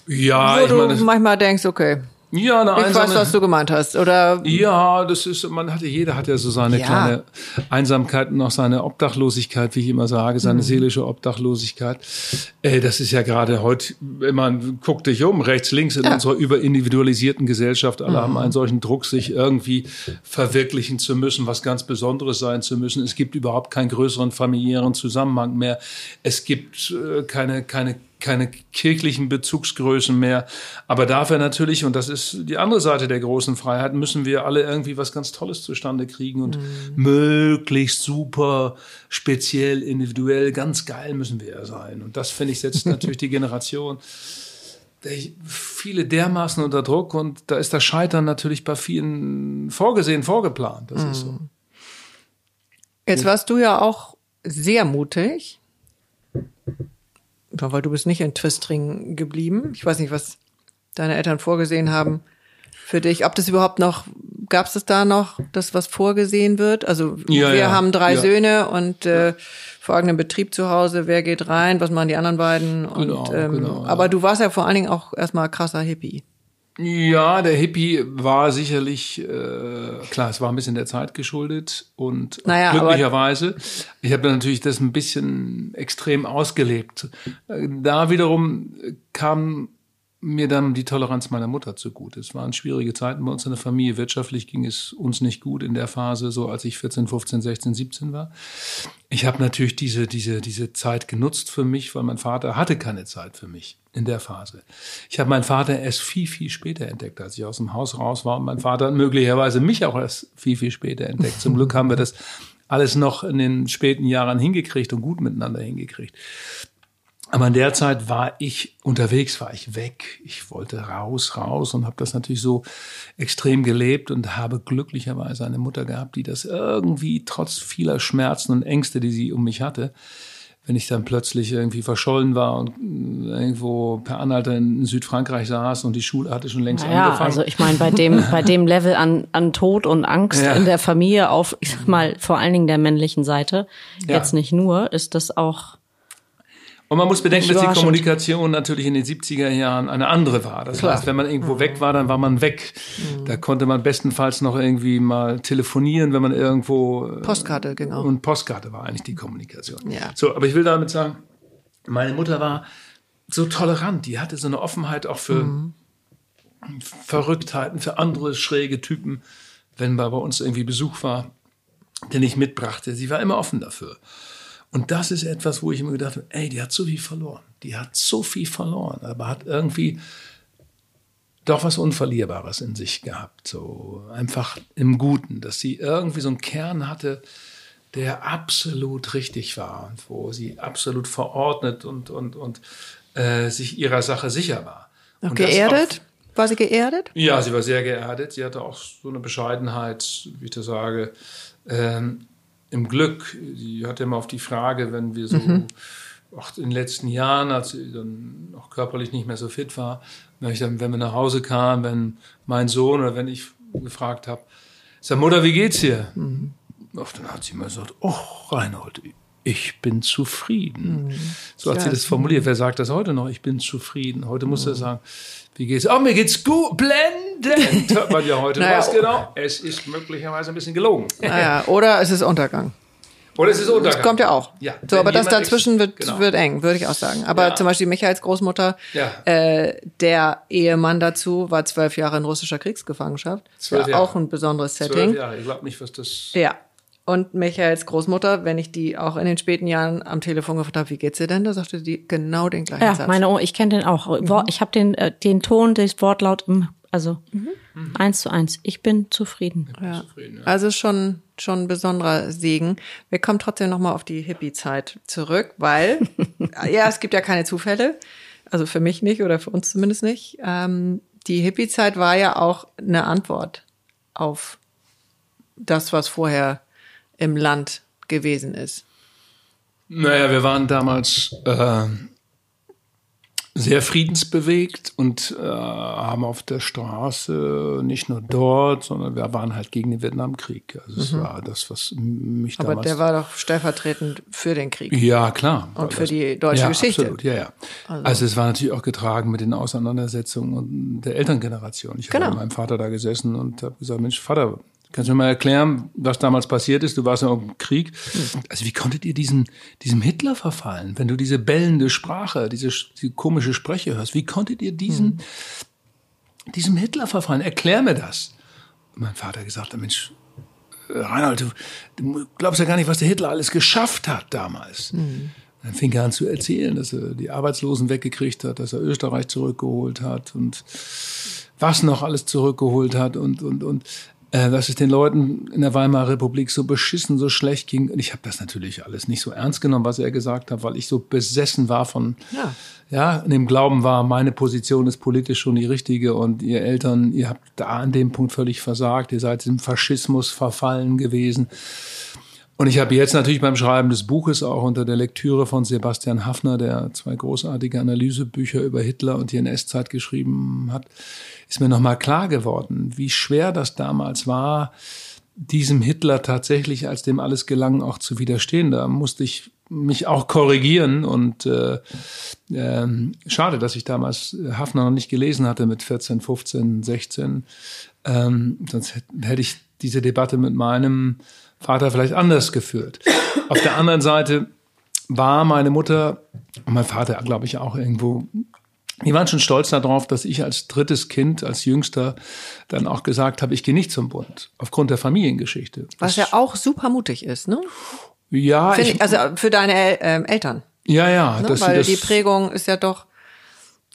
Ja, wo ich du meine, manchmal denkst, okay, ja, eine ich einsame, weiß, was du gemeint hast, oder? Ja, das ist, man hatte, jeder hat ja so seine ja. kleine Einsamkeit und auch seine Obdachlosigkeit, wie ich immer sage, seine mhm. seelische Obdachlosigkeit. Äh, das ist ja gerade heute, man guckt dich um, rechts, links in ja. unserer überindividualisierten Gesellschaft, alle mhm. haben einen solchen Druck, sich irgendwie verwirklichen zu müssen, was ganz Besonderes sein zu müssen. Es gibt überhaupt keinen größeren familiären Zusammenhang mehr. Es gibt äh, keine, keine keine kirchlichen Bezugsgrößen mehr. Aber dafür natürlich, und das ist die andere Seite der großen Freiheit, müssen wir alle irgendwie was ganz Tolles zustande kriegen und mhm. möglichst super, speziell, individuell, ganz geil müssen wir ja sein. Und das, finde ich, setzt natürlich die Generation viele dermaßen unter Druck und da ist das Scheitern natürlich bei vielen vorgesehen, vorgeplant. Das mhm. ist so. Mhm. Jetzt warst du ja auch sehr mutig weil du bist nicht in Twistring geblieben. Ich weiß nicht, was deine Eltern vorgesehen haben für dich. Ob das überhaupt noch, gab es da noch, das was vorgesehen wird? Also ja, wir ja, haben drei ja. Söhne und äh, folgenden Betrieb zu Hause, wer geht rein, was machen die anderen beiden. Und, Genau, ähm, genau. Aber du warst ja vor allen Dingen auch erstmal krasser Hippie. Ja, der Hippie war sicherlich, äh, klar, es war ein bisschen der Zeit geschuldet und Naja, glücklicherweise, ich habe natürlich das ein bisschen extrem ausgelebt. Äh, Da wiederum kam mir dann die Toleranz meiner Mutter zugute. Es waren schwierige Zeiten bei uns in der Familie. Wirtschaftlich ging es uns nicht gut in der Phase, so als ich 14, 15, 16, 17 war. Ich habe natürlich diese, diese, diese Zeit genutzt für mich, weil mein Vater hatte keine Zeit für mich in der Phase. Ich habe meinen Vater erst viel, viel später entdeckt, als ich aus dem Haus raus war. Und mein Vater hat möglicherweise mich auch erst viel, viel später entdeckt. Zum Glück haben wir das alles noch in den späten Jahren hingekriegt und gut miteinander hingekriegt. Aber in der Zeit war ich unterwegs, war ich weg. Ich wollte raus, raus und habe das natürlich so extrem gelebt und habe glücklicherweise eine Mutter gehabt, die das irgendwie trotz vieler Schmerzen und Ängste, die sie um mich hatte, wenn ich dann plötzlich irgendwie verschollen war und irgendwo per Anhalter in Südfrankreich saß und die Schule hatte schon längst Ja, angefangen. also ich meine, bei dem, bei dem Level an, an Tod und Angst Ja. in der Familie auf, ich sag mal, vor allen Dingen der männlichen Seite, Ja. jetzt nicht nur, ist das auch, Und man muss bedenken, dass die. Kommunikation natürlich in den 70er Jahren eine andere war. Das Klar. heißt, wenn man irgendwo weg war, dann war man weg. Da konnte man bestenfalls noch irgendwie mal telefonieren, wenn man irgendwo äh, Postkarte, genau. und Postkarte war eigentlich die Kommunikation. Ja. So, aber ich will damit sagen, meine Mutter war so tolerant, die hatte so eine Offenheit auch für Mhm. Verrücktheiten, für andere schräge Typen, wenn bei uns irgendwie Besuch war, den ich mitbrachte. Sie war immer offen dafür. Und das ist etwas, wo ich immer gedacht habe, ey, die hat so viel verloren. Die hat so viel verloren, aber hat irgendwie doch was Unverlierbares in sich gehabt. So einfach im Guten, dass sie irgendwie so einen Kern hatte, der absolut richtig war und wo sie absolut verordnet und, und, und äh, sich ihrer Sache sicher war. Und das Geerdet? War sie geerdet? ja, sie war sehr geerdet. Sie hatte auch so eine Bescheidenheit, wie ich das sage, ähm, im Glück. Sie hatte immer auf die Frage, wenn wir so, auch in den letzten Jahren, als sie dann auch körperlich nicht mehr so fit war, wenn, ich dann, wenn wir nach Hause kamen, wenn mein Sohn oder wenn ich gefragt habe, sag Mutter, wie geht's dir? Ach, dann hat sie immer gesagt, oh, Reinhold, ich bin zufrieden. So hat sie Ja. das formuliert. Wer sagt das heute noch? Ich bin zufrieden. Heute muss er sagen, wie geht's? Oh, mir geht's gut. Blendend. Hört man ja heute. Naja, Was genau? Es ist möglicherweise ein bisschen gelogen. Naja, oder es ist Untergang. Oder es ist Untergang. Das kommt ja auch. Ja, so, aber das dazwischen wird, genau. wird eng, würde ich auch sagen. Aber Ja. zum Beispiel Michaels Großmutter, Ja. äh, der Ehemann dazu war zwölf Jahre in russischer Kriegsgefangenschaft. Zwölf ja, Jahre. auch ein besonderes Zwölf Setting. Jahre. Ich glaube nicht, was das. Ja. Und Michaels Großmutter, wenn ich die auch in den späten Jahren am Telefon gefragt habe, wie geht's dir denn? Da sagte die genau den gleichen ja, Satz. meine Oma, ich kenne den auch. Wor- Ich habe den, äh, den Ton, das Wortlaut im, also eins zu eins. Ich bin zufrieden. ja. zufrieden, ja. Also schon schon ein besonderer Segen. Wir kommen trotzdem noch mal auf die Hippie-Zeit zurück, weil ja es gibt ja keine Zufälle, also für mich nicht oder für uns zumindest nicht. Ähm, die Hippie-Zeit war ja auch eine Antwort auf das, was vorher im Land gewesen ist. Naja, wir waren damals äh, sehr friedensbewegt und äh, haben auf der Straße nicht nur dort, sondern wir waren halt gegen den Vietnamkrieg. Also es war das, was mich Mhm. Aber damals der war doch stellvertretend für den Krieg. Ja, klar. Und für die deutsche ja, Geschichte. Absolut, ja, ja. Also, es war natürlich auch getragen mit den Auseinandersetzungen der Elterngeneration. Ich Genau. habe mit meinem Vater da gesessen und habe gesagt, Mensch, Vater, kannst du mir mal erklären, was damals passiert ist? Du warst ja im Krieg. Also wie konntet ihr diesem, diesem Hitler verfallen? Wenn du diese bellende Sprache, diese, diese komische Spreche hörst, wie konntet ihr diesem, Hm. diesem Hitler verfallen? Erklär mir das. Und mein Vater gesagt, Mensch, äh, Reinhold, du, du glaubst ja gar nicht, was der Hitler alles geschafft hat damals. Dann fing er an zu erzählen, dass er die Arbeitslosen weggekriegt hat, dass er Österreich zurückgeholt hat und was noch alles zurückgeholt hat und, und, und äh, dass es den Leuten in der Weimarer Republik so beschissen, so schlecht ging. Und ich habe das natürlich alles nicht so ernst genommen, was er gesagt hat, weil ich so besessen war von, Ja. ja, in dem Glauben war, meine Position ist politisch schon die richtige und ihr Eltern, ihr habt da an dem Punkt völlig versagt, ihr seid im Faschismus verfallen gewesen. Und ich habe jetzt natürlich beim Schreiben des Buches auch unter der Lektüre von Sebastian Hafner, der zwei großartige Analysebücher über Hitler und die NS-Zeit geschrieben hat, ist mir nochmal klar geworden, wie schwer das damals war, diesem Hitler tatsächlich, als dem alles gelang, auch zu widerstehen. Da musste ich mich auch korrigieren und äh, äh, schade, dass ich damals Hafner noch nicht gelesen hatte mit 14, 15, 16. Ähm, sonst hätte ich diese Debatte mit meinem Vater vielleicht anders geführt. Auf der anderen Seite war meine Mutter und mein Vater, glaube ich, auch irgendwo die waren schon stolz darauf, dass ich als drittes Kind, als Jüngster, dann auch gesagt habe, ich gehe nicht zum Bund, aufgrund der Familiengeschichte. Was das, ja auch super mutig ist, ne? Ja. Ich, also für deine äh, Eltern. Ja, ja. Ne? Weil die Prägung ist ja doch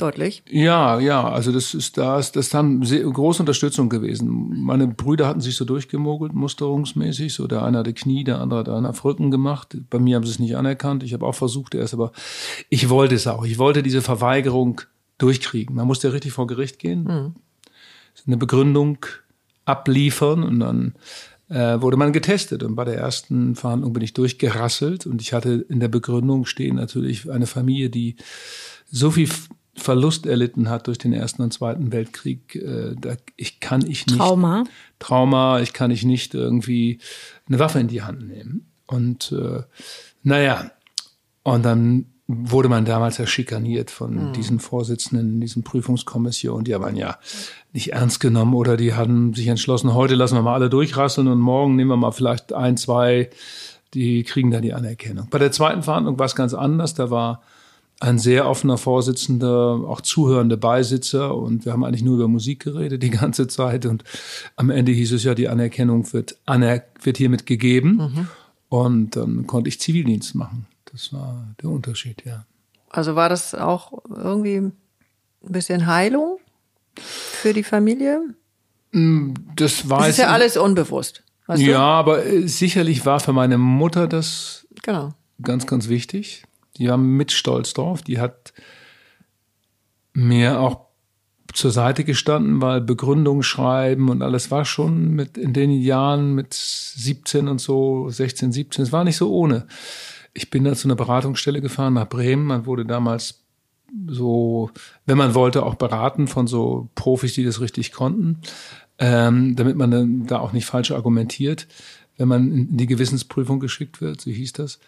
deutlich. Ja, ja, also das ist da ist das dann sehr große Unterstützung gewesen. Meine Brüder hatten sich so durchgemogelt, musterungsmäßig, so der eine hatte Knie, der andere hat einen auf Rücken gemacht. Bei mir haben sie es nicht anerkannt. Ich habe auch versucht erst, aber ich wollte es auch. Ich wollte diese Verweigerung durchkriegen. Man musste ja richtig vor Gericht gehen, mhm. eine Begründung abliefern und dann äh, wurde man getestet. Und bei der ersten Verhandlung bin ich durchgerasselt und ich hatte in der Begründung stehen natürlich eine Familie, die so viel Verlust erlitten hat durch den Ersten und Zweiten Weltkrieg, äh, da ich kann ich nicht Trauma Trauma, ich kann ich nicht irgendwie eine Waffe in die Hand nehmen. Und äh, naja, und dann wurde man damals ja schikaniert von mhm. diesen Vorsitzenden in diesen Prüfungskommissionen. Die haben ja nicht ernst genommen oder die haben sich entschlossen, heute lassen wir mal alle durchrasseln und morgen nehmen wir mal vielleicht ein, zwei, die kriegen da die Anerkennung. Bei der zweiten Verhandlung war es ganz anders. Da war ein sehr offener Vorsitzender, auch zuhörende Beisitzer und wir haben eigentlich nur über Musik geredet die ganze Zeit und am Ende hieß es ja, die Anerkennung wird, aner wird hiermit gegeben mhm. und dann konnte ich Zivildienst machen. Das war der Unterschied, ja. Also war das auch irgendwie ein bisschen Heilung für die Familie? Mm, das war das ist ja alles unbewusst. Weißt ja, du? aber äh, sicherlich war für meine Mutter das genau. ganz, ganz wichtig. Die war mit stolz drauf. Die hat mir auch zur Seite gestanden, weil Begründung schreiben und alles war schon mit in den Jahren mit 17 und so, 16, 17, es war nicht so ohne. Ich bin dann zu einer Beratungsstelle gefahren nach Bremen. Man wurde damals so, wenn man wollte, auch beraten von so Profis, die das richtig konnten, ähm, damit man dann da auch nicht falsch argumentiert, wenn man in die Gewissensprüfung geschickt wird, so hieß das.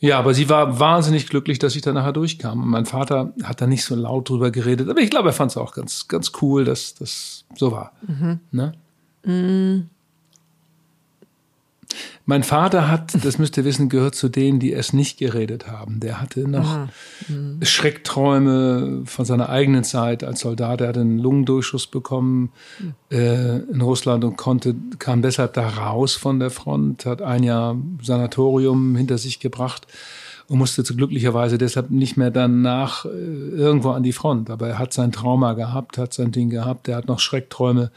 Ja, aber sie war wahnsinnig glücklich, dass ich da nachher durchkam. Und mein Vater hat da nicht so laut drüber geredet, aber ich glaube, er fand es auch ganz, ganz cool, dass das so war. Mhm. Ne? Mhm. Mein Vater hat, das müsst ihr wissen, gehört zu denen, die es nicht geredet haben. Der hatte noch mhm. Schreckträume von seiner eigenen Zeit als Soldat. Er hatte einen Lungendurchschuss bekommen mhm. äh, in Russland und konnte, kam deshalb da raus von der Front, hat ein Jahr Sanatorium hinter sich gebracht und musste zu glücklicherweise deshalb nicht mehr danach äh, irgendwo an die Front. Aber er hat sein Trauma gehabt, hat sein Ding gehabt. Er hat noch Schreckträume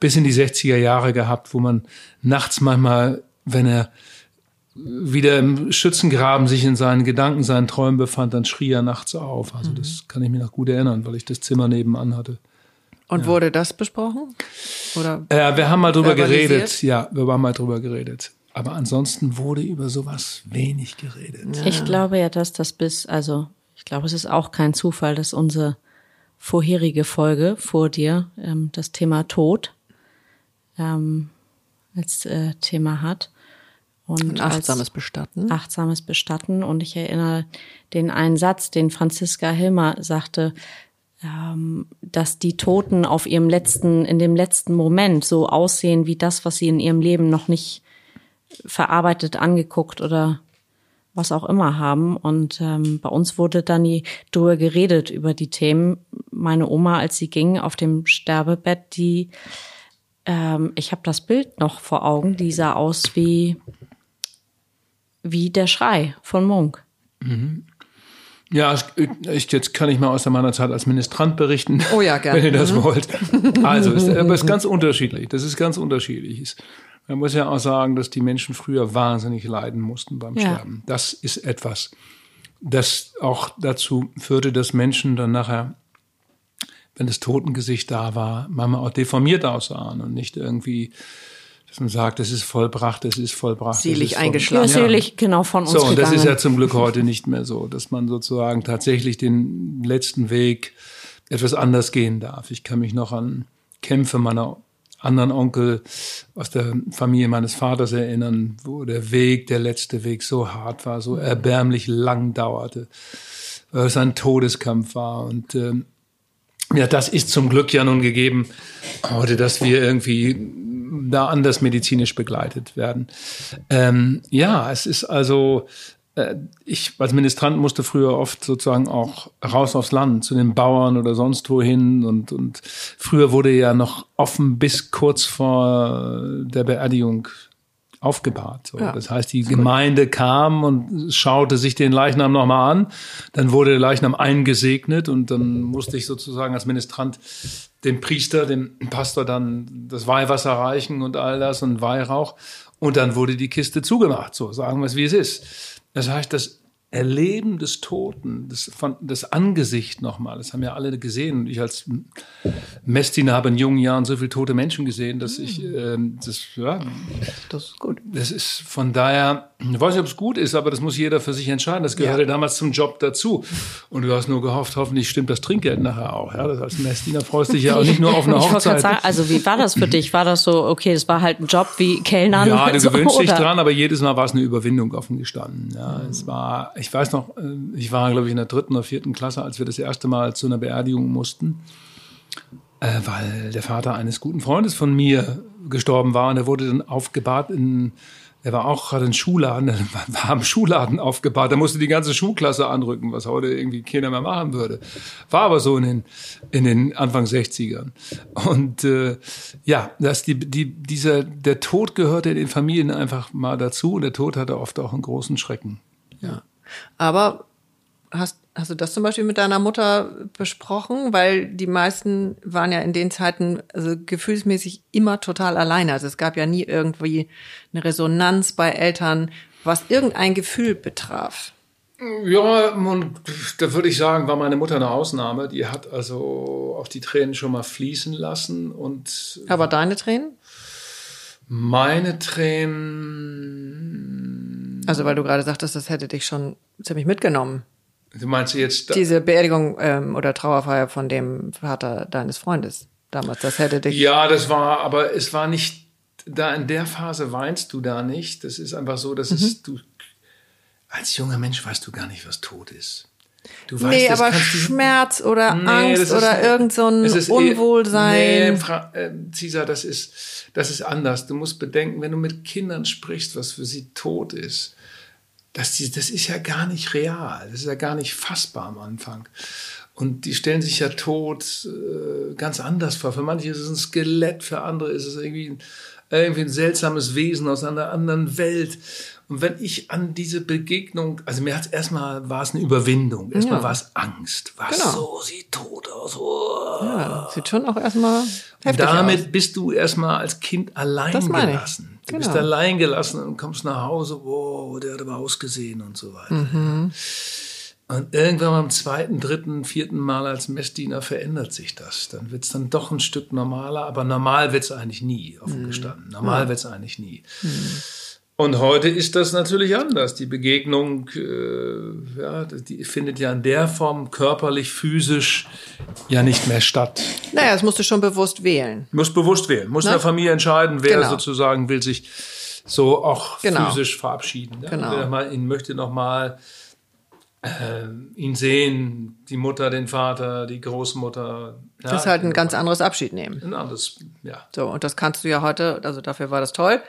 bis in die 60er Jahre gehabt, wo man nachts manchmal wenn er wieder im Schützengraben sich in seinen Gedanken, seinen Träumen befand, dann schrie er nachts auf. Also mhm. das kann ich mir noch gut erinnern, weil ich das Zimmer nebenan hatte. Und ja. wurde das besprochen? Oder ja, wir haben mal drüber geredet. Ja, wir haben mal drüber geredet. Aber ansonsten wurde über sowas wenig geredet. Ja. Ich glaube ja, dass das bis, also ich glaube, es ist auch kein Zufall, dass unsere vorherige Folge vor dir ähm, das Thema Tod ähm, als äh, Thema hat. Und achtsames Bestatten. Achtsames Bestatten. Und ich erinnere den einen Satz, den Franziska Hilmer sagte, ähm, dass die Toten auf ihrem letzten, in dem letzten Moment so aussehen wie das, was sie in ihrem Leben noch nicht verarbeitet, angeguckt oder was auch immer haben. Und ähm, bei uns wurde dann nie drüber geredet über die Themen. Meine Oma, als sie ging auf dem Sterbebett, die ähm, ich habe das Bild noch vor Augen, die sah aus wie, wie der Schrei von Munk. Mhm. Ja, ich, jetzt kann ich mal aus meiner Zeit als Ministrant berichten. Oh ja, gerne. Wenn ihr das mhm. wollt. Also, es, aber es ist ganz unterschiedlich. Das ist ganz unterschiedlich. Man muss ja auch sagen, dass die Menschen früher wahnsinnig leiden mussten beim ja. Sterben. Das ist etwas, das auch dazu führte, dass Menschen dann nachher wenn das Totengesicht da war, manchmal auch deformiert aussahen und nicht irgendwie, dass man sagt, es ist vollbracht, es ist vollbracht. Selig eingeschlafen. Ja, selig, genau, von uns So, und das ist ja zum Glück heute nicht mehr so, dass man sozusagen tatsächlich den letzten Weg etwas anders gehen darf. Ich kann mich noch an Kämpfe meiner anderen Onkel aus der Familie meines Vaters erinnern, wo der Weg, der letzte Weg so hart war, so erbärmlich lang dauerte, weil es ein Todeskampf war. Und äh, ja, das ist zum Glück ja nun gegeben heute, dass wir irgendwie da anders medizinisch begleitet werden. Ähm, ja, es ist also äh, ich als Ministrant musste früher oft sozusagen auch raus aufs Land zu den Bauern oder sonst wohin und, und früher wurde ja noch offen bis kurz vor der Beerdigung aufgebahrt. So. Ja, das heißt, die Gemeinde kam und schaute sich den Leichnam nochmal an. Dann wurde der Leichnam eingesegnet und dann musste ich sozusagen als Ministrant dem Priester, dem Pastor dann das Weihwasser reichen und all das und Weihrauch. Und dann wurde die Kiste zugemacht. So, sagen wir es, wie es ist. Das heißt, das Erleben des Toten, das, von, das Angesicht nochmal, das haben ja alle gesehen. Ich als Messdiener habe in jungen Jahren so viele tote Menschen gesehen, dass ich, äh, das, ja. Das ist gut. Das ist von daher, ich weiß nicht, ob es gut ist, aber das muss jeder für sich entscheiden. Das gehörte ja. damals zum Job dazu. Und du hast nur gehofft, hoffentlich stimmt das Trinkgeld nachher auch. Ja, das als Messdiener freust dich ja auch nicht nur auf eine ich Hochzeit. Sagen, also wie war das für dich? War das so, okay, das war halt ein Job wie Kellnern? Ja, du gewöhnst so, dich dran, aber jedes Mal war es eine Überwindung offen gestanden. Ja, es war, ich weiß noch, äh, ich war, glaube ich, in der dritten oder vierten Klasse, als wir das erste Mal zu einer Beerdigung mussten, äh, weil der Vater eines guten Freundes von mir gestorben war und er wurde dann aufgebahrt in er war auch gerade in Schuhladen, war am Schuhladen aufgebahrt. Da musste die ganze Schulklasse anrücken, was heute irgendwie keiner mehr machen würde. War aber so in den, in den Anfang 60ern. Und äh, ja, dass die, die, dieser, der Tod gehörte in den Familien einfach mal dazu. Und der Tod hatte oft auch einen großen Schrecken. Ja. Aber hast, hast du das zum Beispiel mit deiner Mutter besprochen? Weil die meisten waren ja in den Zeiten also gefühlsmäßig immer total alleine. Also es gab ja nie irgendwie eine Resonanz bei Eltern, was irgendein Gefühl betraf. Ja, und da würde ich sagen, war meine Mutter eine Ausnahme. Die hat also auch die Tränen schon mal fließen lassen und. Aber deine Tränen? Meine Tränen. Also, weil du gerade sagtest, das hätte dich schon ziemlich mitgenommen. Du meinst jetzt diese Beerdigung ähm, oder Trauerfeier von dem Vater deines Freundes damals? Das hätte dich. Ja, das war, aber es war nicht da in der Phase weinst du da nicht. Das ist einfach so, dass mhm. es du als junger Mensch weißt du gar nicht, was tot ist. Du weißt, nee, aber Schmerz oder nee, Angst oder ist, irgend so ein eh- Unwohlsein. Nee, Fra äh, Cesar, das ist, das ist anders. Du musst bedenken, wenn du mit Kindern sprichst, was für sie tot ist, das, das ist ja gar nicht real. Das ist ja gar nicht fassbar am Anfang. Und die stellen sich ja tot äh, ganz anders vor. Für manche ist es ein Skelett, für andere ist es irgendwie, irgendwie ein seltsames Wesen aus einer anderen Welt. Und wenn ich an diese Begegnung, also mir hat es erstmal war es eine Überwindung, erstmal ja. war es Angst. Was genau. so sieht tot aus. Oh. Ja, sieht schon auch erstmal heftig Damit aus. bist du erstmal als Kind allein gelassen. Du genau. bist allein gelassen und kommst nach Hause, wow, der hat aber ausgesehen und so weiter. Mhm. Und irgendwann beim zweiten, dritten, vierten Mal als Messdiener verändert sich das. Dann wird es dann doch ein Stück normaler, aber normal wird es eigentlich nie, offen mhm. gestanden. Normal ja. wird es eigentlich nie. Mhm. Und heute ist das natürlich anders. Die Begegnung, äh, ja, die findet ja in der Form körperlich, physisch ja nicht mehr statt. Naja, das musst du schon bewusst wählen. Muss bewusst wählen. Muss ne? der Familie entscheiden, wer genau. sozusagen will sich so auch genau. physisch verabschieden. Ja? Genau. Wer mal ihn möchte noch mal äh, ihn sehen, die Mutter, den Vater, die Großmutter. Ja, das ist halt ein ganz anderes Abschied nehmen. Ein anderes, ja. So, und das kannst du ja heute, also dafür war das toll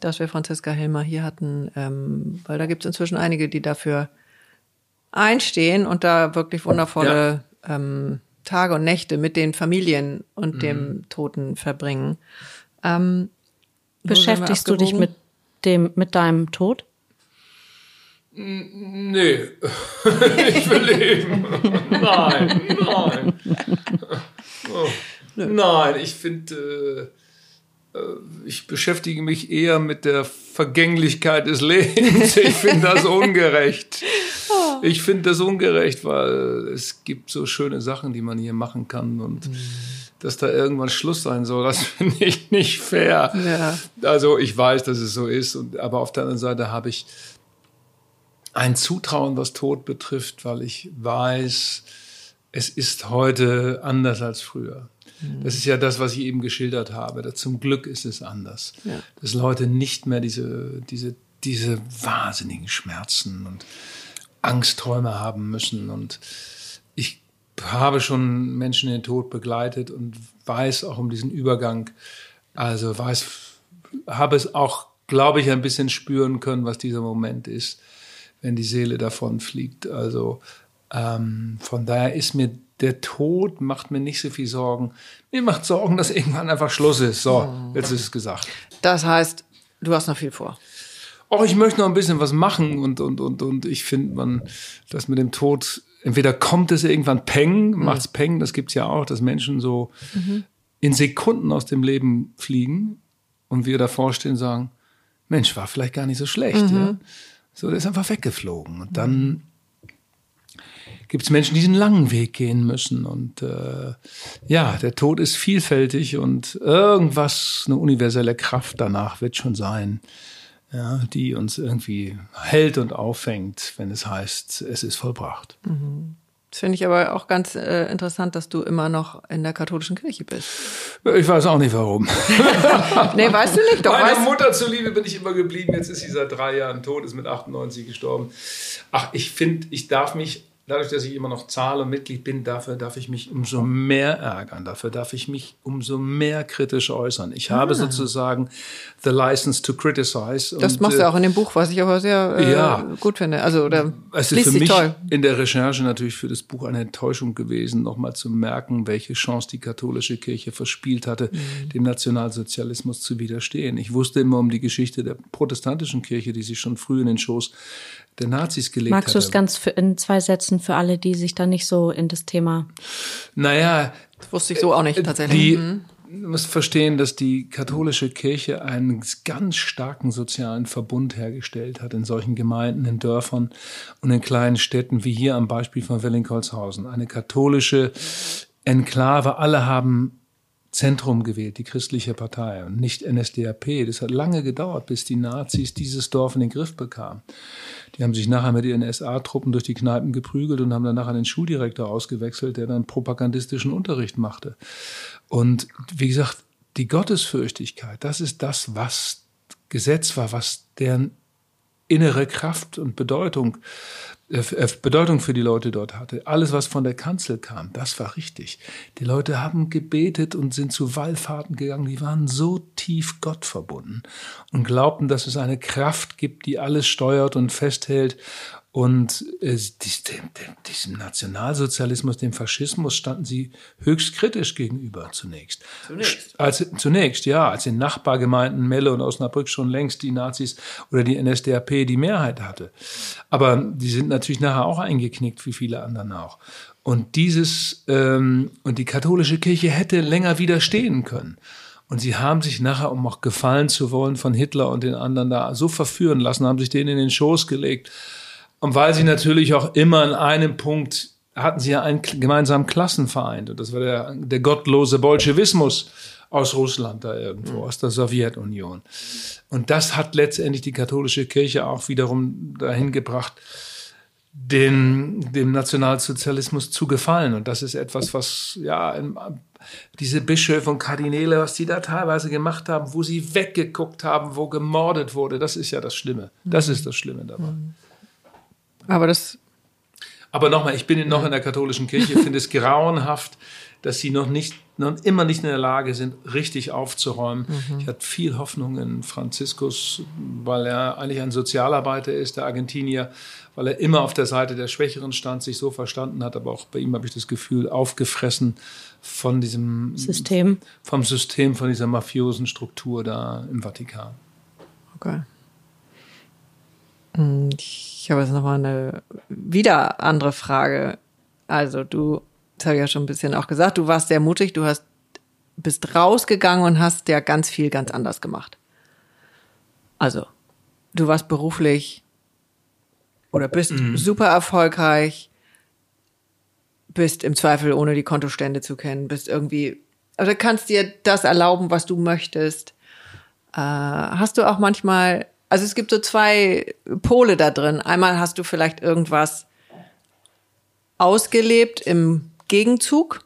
dass wir Franziska Hilmer hier hatten, ähm, weil da gibt es inzwischen einige, die dafür einstehen und da wirklich wundervolle ja. ähm, Tage und Nächte mit den Familien und mhm. dem Toten verbringen. Ähm, Beschäftigst du dich mit dem, mit deinem Tod? Nee, ich will leben. nein, nein. Oh. Nein, ich finde, äh, ich beschäftige mich eher mit der Vergänglichkeit des Lebens. Ich finde das ungerecht. Oh. Ich finde das ungerecht, weil es gibt so schöne Sachen, die man hier machen kann und mhm. dass da irgendwann Schluss sein soll, das finde ich nicht fair. Ja. Also ich weiß, dass es so ist, und, aber auf der anderen Seite habe ich ein Zutrauen, was Tod betrifft, weil ich weiß, es ist heute anders als früher. Das ist ja das, was ich eben geschildert habe. Zum Glück ist es anders. Ja. Dass Leute nicht mehr diese, diese, diese wahnsinnigen Schmerzen und Angstträume haben müssen. Und ich habe schon Menschen in den Tod begleitet und weiß auch um diesen Übergang. Also weiß, habe es auch, glaube ich, ein bisschen spüren können, was dieser Moment ist, wenn die Seele davon fliegt. Also ähm, von daher ist mir der Tod macht mir nicht so viel Sorgen. Mir macht Sorgen, dass irgendwann einfach Schluss ist. So, jetzt ist es gesagt. Das heißt, du hast noch viel vor. Oh, ich möchte noch ein bisschen was machen und, und, und, und ich finde man, das mit dem Tod, entweder kommt es irgendwann Peng, macht's Peng, das gibt's ja auch, dass Menschen so in Sekunden aus dem Leben fliegen und wir davor stehen und sagen, Mensch, war vielleicht gar nicht so schlecht, ja. So, der ist einfach weggeflogen. Und dann gibt es Menschen, die diesen langen Weg gehen müssen. Und äh, ja, der Tod ist vielfältig und irgendwas, eine universelle Kraft danach wird schon sein, ja, die uns irgendwie hält und auffängt, wenn es heißt, es ist vollbracht. Das finde ich aber auch ganz äh, interessant, dass du immer noch in der katholischen Kirche bist. Ich weiß auch nicht warum. Nee, weißt du nicht? Doch, Meiner weißt, Mutter zuliebe bin ich immer geblieben. Jetzt ist sie seit drei Jahren tot, ist mit 98 gestorben. Ach, ich finde, ich darf mich, dadurch, dass ich immer noch zahle und Mitglied bin, dafür darf ich mich umso mehr ärgern. Dafür darf ich mich umso mehr kritisch äußern. Ich habe sozusagen the license to criticize. das und, machst äh, du auch in dem Buch, was ich aber sehr äh, Ja. gut finde. Also, oder Es ist für mich toll. in der Recherche natürlich für das Buch eine Enttäuschung gewesen, nochmal zu merken, welche Chance die katholische Kirche verspielt hatte, Mhm. dem Nationalsozialismus zu widerstehen. Ich wusste immer um die Geschichte der protestantischen Kirche, die sich schon früh in den Schoß der Nazis gelegt Magst du es ganz für, in zwei Sätzen für alle, die sich da nicht so in das Thema Naja, Das wusste ich so auch nicht tatsächlich. Die, Mhm. Du musst verstehen, dass die katholische Kirche einen ganz starken sozialen Verbund hergestellt hat in solchen Gemeinden, in Dörfern und in kleinen Städten, wie hier am Beispiel von Willingholzhausen. Eine katholische Enklave. Alle haben Zentrum gewählt, die christliche Partei und nicht NSDAP. Das hat lange gedauert, bis die Nazis dieses Dorf in den Griff bekamen. Die haben sich nachher mit ihren SA-Truppen durch die Kneipen geprügelt und haben dann nachher den Schuldirektor ausgewechselt, der dann propagandistischen Unterricht machte. Und wie gesagt, die Gottesfürchtigkeit, das ist das, was Gesetz war, was deren innere Kraft und Bedeutung, äh, äh, Bedeutung für die Leute dort hatte. Alles, was von der Kanzel kam, das war richtig. Die Leute haben gebetet und sind zu Wallfahrten gegangen. Die waren so tief Gott verbunden und glaubten, dass es eine Kraft gibt, die alles steuert und festhält. Und äh, dies- dem, dem, diesem Nationalsozialismus, dem Faschismus standen sie höchst kritisch gegenüber zunächst. Zunächst? Als, zunächst, ja, als in Nachbargemeinden Melle und Osnabrück schon längst die Nazis oder die NSDAP die Mehrheit hatte. Aber die sind natürlich nachher auch eingeknickt, wie viele anderen auch. Und dieses ähm, und die katholische Kirche hätte länger widerstehen können. Und sie haben sich nachher, um auch gefallen zu wollen von Hitler und den anderen da so verführen lassen, haben sich denen in den Schoß gelegt. Und weil sie natürlich auch immer an einem Punkt hatten sie ja einen gemeinsamen Klassenverein. Und das war der, der gottlose Bolschewismus aus Russland da irgendwo, aus der Sowjetunion. Und das hat letztendlich die katholische Kirche auch wiederum dahin gebracht, den, dem Nationalsozialismus zu gefallen. Und das ist etwas, was, ja, diese Bischöfe und Kardinäle, was die da teilweise gemacht haben, wo sie weggeguckt haben, wo gemordet wurde, das ist ja das Schlimme. Das ist das Schlimme dabei. Aber das, Aber nochmal, ich bin noch in der katholischen Kirche, finde es grauenhaft, dass sie noch nicht, noch immer nicht in der Lage sind, richtig aufzuräumen. Ich hatte viel Hoffnung in Franziskus, weil er eigentlich ein Sozialarbeiter ist, der Argentinier, weil er immer auf der Seite der Schwächeren stand, sich so verstanden hat, aber auch bei ihm habe ich das Gefühl, aufgefressen von diesem System? vom System, von dieser mafiosen Struktur da im Vatikan. okay. Hm, Ich habe jetzt nochmal eine wieder andere Frage. Also du, das habe ich ja schon ein bisschen auch gesagt, du warst sehr mutig, du hast, bist rausgegangen und hast ja ganz viel ganz anders gemacht. Also, du warst beruflich oder bist super erfolgreich, bist im Zweifel ohne die Kontostände zu kennen, bist irgendwie, also kannst dir das erlauben, was du möchtest. Äh, hast du auch manchmal, also es gibt so zwei Pole da drin. Einmal hast du vielleicht irgendwas ausgelebt im Gegenzug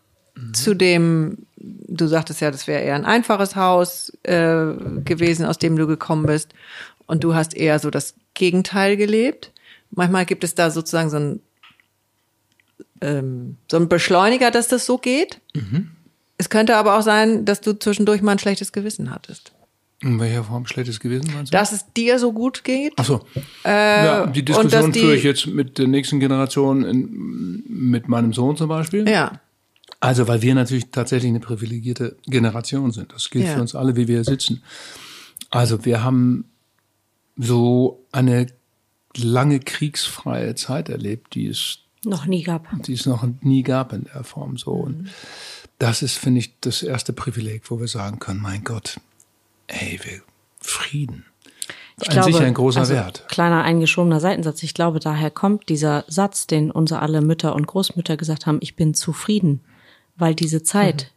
zu dem, du sagtest ja, das wäre eher ein einfaches Haus äh, gewesen, aus dem du gekommen bist. Und du hast eher so das Gegenteil gelebt. Manchmal gibt es da sozusagen so ein, ähm, so ein Beschleuniger, dass das so geht. Mhm. Es könnte aber auch sein, dass du zwischendurch mal ein schlechtes Gewissen hattest. In welcher Form schlechtes Gewissen meinst du? Dass es dir so gut geht. Ach so. Äh, ja, die Diskussion die, führe ich jetzt mit der nächsten Generation, in, mit meinem Sohn zum Beispiel. Ja. Also, weil wir natürlich tatsächlich eine privilegierte Generation sind. Das gilt ja. für uns alle, wie wir hier sitzen. Also, wir haben so eine lange kriegsfreie Zeit erlebt, die es noch nie gab. Die es noch nie gab in der Form so. Mhm. Und das ist, finde ich, das erste Privileg, wo wir sagen können, mein Gott, ey, wir, Frieden. Ich ein glaube, sicher ein großer also, Wert. Kleiner eingeschobener Seitensatz. Ich glaube, daher kommt dieser Satz, den unsere alle Mütter und Großmütter gesagt haben, ich bin zufrieden, weil diese Zeit.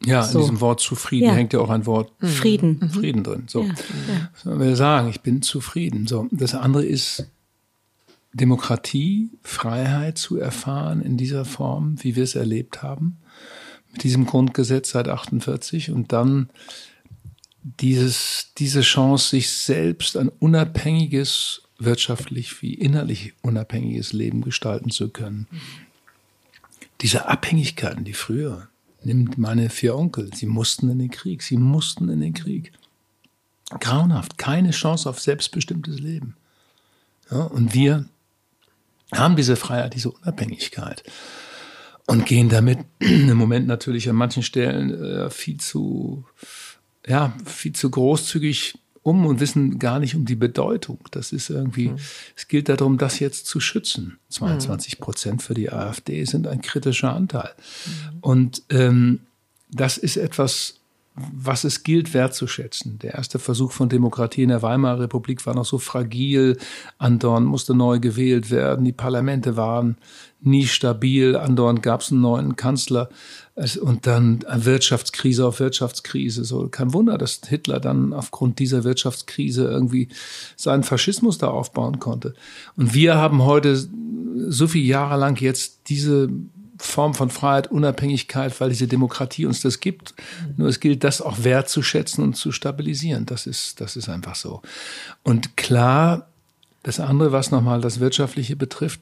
Mhm. Ja, so. in diesem Wort zufrieden ja. hängt ja auch ein Wort mhm. Frieden. Mhm. Frieden drin. So. Ja, ja. Wir sagen, ich bin zufrieden. So. Das andere ist Demokratie, Freiheit zu erfahren in dieser Form, wie wir es erlebt haben, mit diesem Grundgesetz seit 48 und dann dieses, diese Chance, sich selbst ein unabhängiges, wirtschaftlich wie innerlich unabhängiges Leben gestalten zu können. Diese Abhängigkeiten, die früher, nimmt meine vier Onkel, sie mussten in den Krieg, sie mussten in den Krieg. Grauenhaft, keine Chance auf selbstbestimmtes Leben. Ja, und wir haben diese Freiheit, diese Unabhängigkeit und gehen damit im Moment natürlich an manchen Stellen äh, viel zu ja, viel zu großzügig um und wissen gar nicht um die Bedeutung. Das ist irgendwie, mhm. es gilt darum, das jetzt zu schützen. 22 Prozent für die AfD sind ein kritischer Anteil. Mhm. Und ähm, das ist etwas, was es gilt wertzuschätzen. Der erste Versuch von Demokratie in der Weimarer Republik war noch so fragil. Andorn musste neu gewählt werden. Die Parlamente waren nie stabil. Andorn gab es einen neuen Kanzler. Und dann Wirtschaftskrise auf Wirtschaftskrise. So kein Wunder, dass Hitler dann aufgrund dieser Wirtschaftskrise irgendwie seinen Faschismus da aufbauen konnte. Und wir haben heute so viele Jahre lang jetzt diese Form von Freiheit, Unabhängigkeit, weil diese Demokratie uns das gibt. Nur es gilt, das auch wertzuschätzen und zu stabilisieren. Das ist, das ist einfach so. Und klar, das andere, was nochmal das Wirtschaftliche betrifft,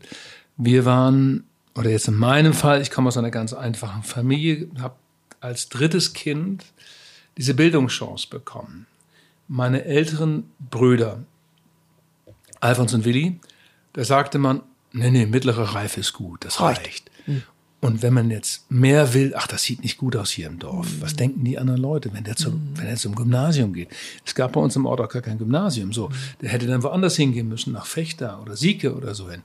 wir waren, oder jetzt in meinem Fall, ich komme aus einer ganz einfachen Familie, habe als drittes Kind diese Bildungschance bekommen. Meine älteren Brüder, Alfons und Willi, da sagte man, nee, nee, mittlere Reife ist gut, das reicht. reicht. Mhm. Und wenn man jetzt mehr will, ach, das sieht nicht gut aus hier im Dorf. Mhm. Was denken die anderen Leute, wenn der zum, mhm. wenn er zum Gymnasium geht? Es gab bei uns im Ort auch gar kein Gymnasium. So, mhm. der hätte dann woanders hingehen müssen, nach Fechter oder Sieke oder so hin.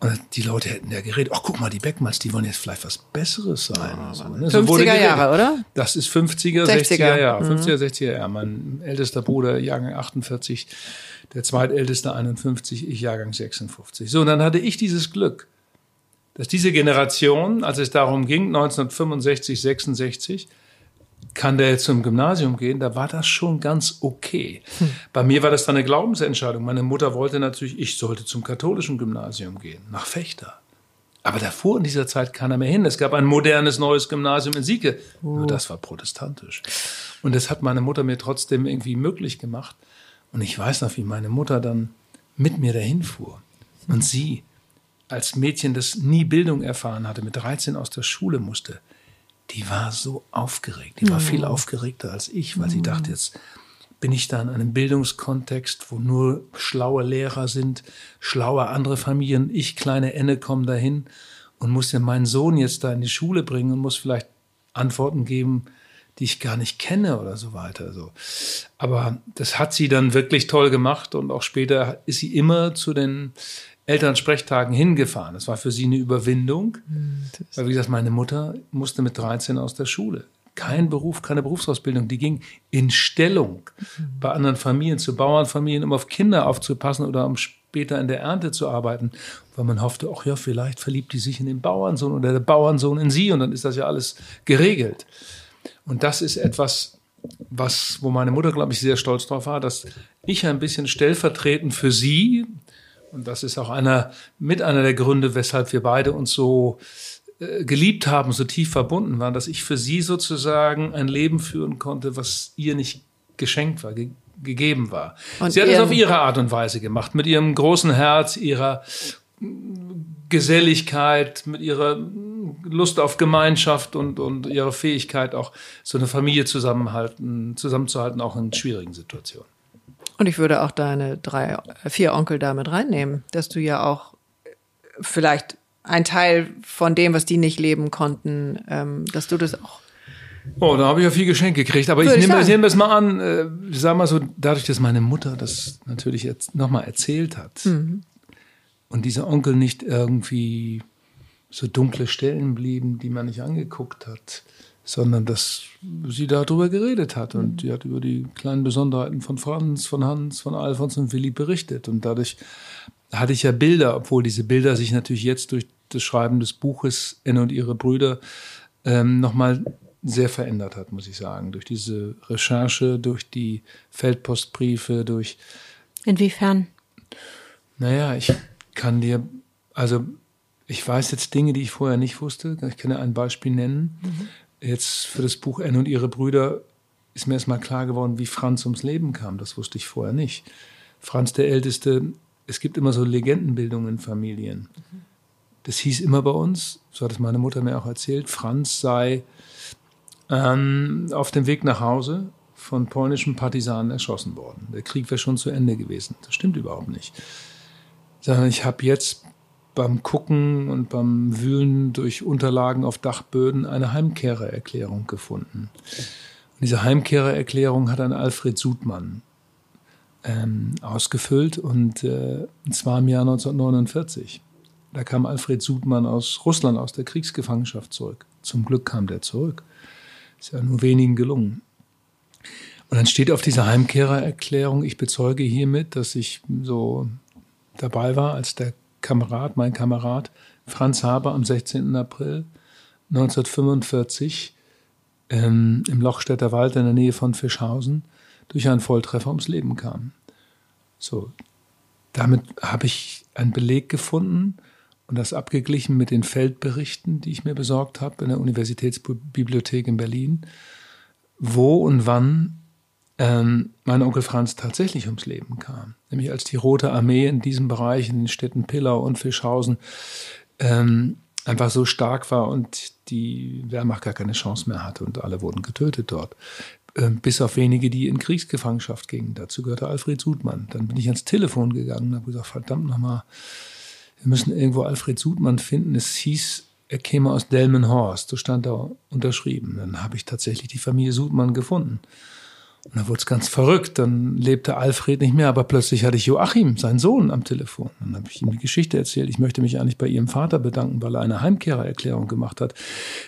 Und die Leute hätten ja geredet, ach, guck mal, die Beckmanns, die wollen jetzt vielleicht was Besseres sein. Oh, so, ne? 50er Jahre, oder? Das ist 50er, 60er, 60er Jahre. 50er, 60er Jahre. Mein ältester Bruder, Jahrgang 48, der zweitälteste 51, ich Jahrgang 56. So, und dann hatte ich dieses Glück dass diese Generation, als es darum ging, 1965, 66, kann der jetzt zum Gymnasium gehen, da war das schon ganz okay. Hm. Bei mir war das dann eine Glaubensentscheidung. Meine Mutter wollte natürlich, ich sollte zum katholischen Gymnasium gehen, nach Fechter. Aber davor in dieser Zeit keiner mehr hin. Es gab ein modernes neues Gymnasium in Sieke. Oh. Nur das war protestantisch. Und das hat meine Mutter mir trotzdem irgendwie möglich gemacht. Und ich weiß noch, wie meine Mutter dann mit mir dahin fuhr. Und sie als Mädchen, das nie Bildung erfahren hatte, mit 13 aus der Schule musste, die war so aufgeregt. Die war mhm. viel aufgeregter als ich, weil mhm. sie dachte, jetzt bin ich da in einem Bildungskontext, wo nur schlaue Lehrer sind, schlaue andere Familien. Ich, kleine Enne, komme dahin und muss ja meinen Sohn jetzt da in die Schule bringen und muss vielleicht Antworten geben, die ich gar nicht kenne oder so weiter. So. Aber das hat sie dann wirklich toll gemacht und auch später ist sie immer zu den Elternsprechtagen hingefahren. Das war für sie eine Überwindung. Hm, Weil, wie gesagt, meine Mutter musste mit 13 aus der Schule. Kein Beruf, keine Berufsausbildung. Die ging in Stellung hm. bei anderen Familien, zu Bauernfamilien, um auf Kinder aufzupassen oder um später in der Ernte zu arbeiten, weil man hoffte, ach ja, vielleicht verliebt die sich in den Bauernsohn oder der Bauernsohn in sie und dann ist das ja alles geregelt. Und das ist etwas, was, wo meine Mutter, glaube ich, sehr stolz drauf war, dass ich ein bisschen stellvertretend für sie und das ist auch einer, mit einer der Gründe, weshalb wir beide uns so äh, geliebt haben, so tief verbunden waren, dass ich für sie sozusagen ein Leben führen konnte, was ihr nicht geschenkt war, ge gegeben war. Und sie hat es auf ihre Art und Weise gemacht, mit ihrem großen Herz, ihrer Geselligkeit, mit ihrer Lust auf Gemeinschaft und, und ihrer Fähigkeit, auch so eine Familie zusammenhalten, zusammenzuhalten, auch in schwierigen Situationen. Und ich würde auch deine drei, vier Onkel damit reinnehmen, dass du ja auch vielleicht ein Teil von dem, was die nicht leben konnten, ähm, dass du das auch. Oh, da habe ich ja viel Geschenk gekriegt. Aber ich nehme, ich nehme das mal an, äh, sag mal so, dadurch, dass meine Mutter das natürlich jetzt nochmal erzählt hat mhm. und dieser Onkel nicht irgendwie so dunkle Stellen blieben, die man nicht angeguckt hat, sondern dass sie darüber geredet hat und mhm. die hat über die kleinen Besonderheiten von Franz, von Hans, von Alfons und Willi berichtet und dadurch hatte ich ja Bilder, obwohl diese Bilder sich natürlich jetzt durch das Schreiben des Buches Enne und ihre Brüder ähm, nochmal sehr verändert hat, muss ich sagen. Durch diese Recherche, durch die Feldpostbriefe, durch. Inwiefern? Naja, ich kann dir, also ich weiß jetzt Dinge, die ich vorher nicht wusste. Ich kann dir ein Beispiel nennen. Mhm. Jetzt für das Buch Enne und ihre Brüder ist mir erstmal klar geworden, wie Franz ums Leben kam. Das wusste ich vorher nicht. Franz der Älteste es gibt immer so Legendenbildungen in Familien. Das hieß immer bei uns, so hat es meine Mutter mir auch erzählt, Franz sei ähm, auf dem Weg nach Hause von polnischen Partisanen erschossen worden. Der Krieg wäre schon zu Ende gewesen. Das stimmt überhaupt nicht. Sondern ich habe jetzt beim Gucken und beim Wühlen durch Unterlagen auf Dachböden eine Heimkehrererklärung gefunden. Und diese Heimkehrererklärung hat ein Alfred Sudmann ähm, ausgefüllt und äh, zwar im Jahr 1949. Da kam Alfred Sudmann aus Russland, aus der Kriegsgefangenschaft zurück. Zum Glück kam der zurück. Ist ja nur wenigen gelungen. Und dann steht auf dieser Heimkehrererklärung, ich bezeuge hiermit, dass ich so dabei war, als der Kamerad, mein Kamerad Franz Haber am 16. April 1945 ähm, im Lochstädter Wald in der Nähe von Fischhausen durch einen Volltreffer ums Leben kam. So, damit habe ich einen Beleg gefunden und das abgeglichen mit den Feldberichten, die ich mir besorgt habe in der Universitätsbibliothek in Berlin, wo und wann ähm, mein Onkel Franz tatsächlich ums Leben kam. Nämlich als die Rote Armee in diesem Bereich, in den Städten Pillau und Fischhausen, ähm, einfach so stark war und die Wehrmacht gar keine Chance mehr hatte und alle wurden getötet dort. Ähm, bis auf wenige, die in Kriegsgefangenschaft gingen. Dazu gehörte Alfred Sudmann. Dann bin ich ans Telefon gegangen und habe gesagt, verdammt nochmal, wir müssen irgendwo Alfred Sudmann finden. Es hieß, er käme aus Delmenhorst, so stand da unterschrieben. Dann habe ich tatsächlich die Familie Sudmann gefunden. Und dann wurde es ganz verrückt. Dann lebte Alfred nicht mehr, aber plötzlich hatte ich Joachim, seinen Sohn, am Telefon. Dann habe ich ihm die Geschichte erzählt. Ich möchte mich eigentlich bei ihrem Vater bedanken, weil er eine Heimkehrererklärung gemacht hat,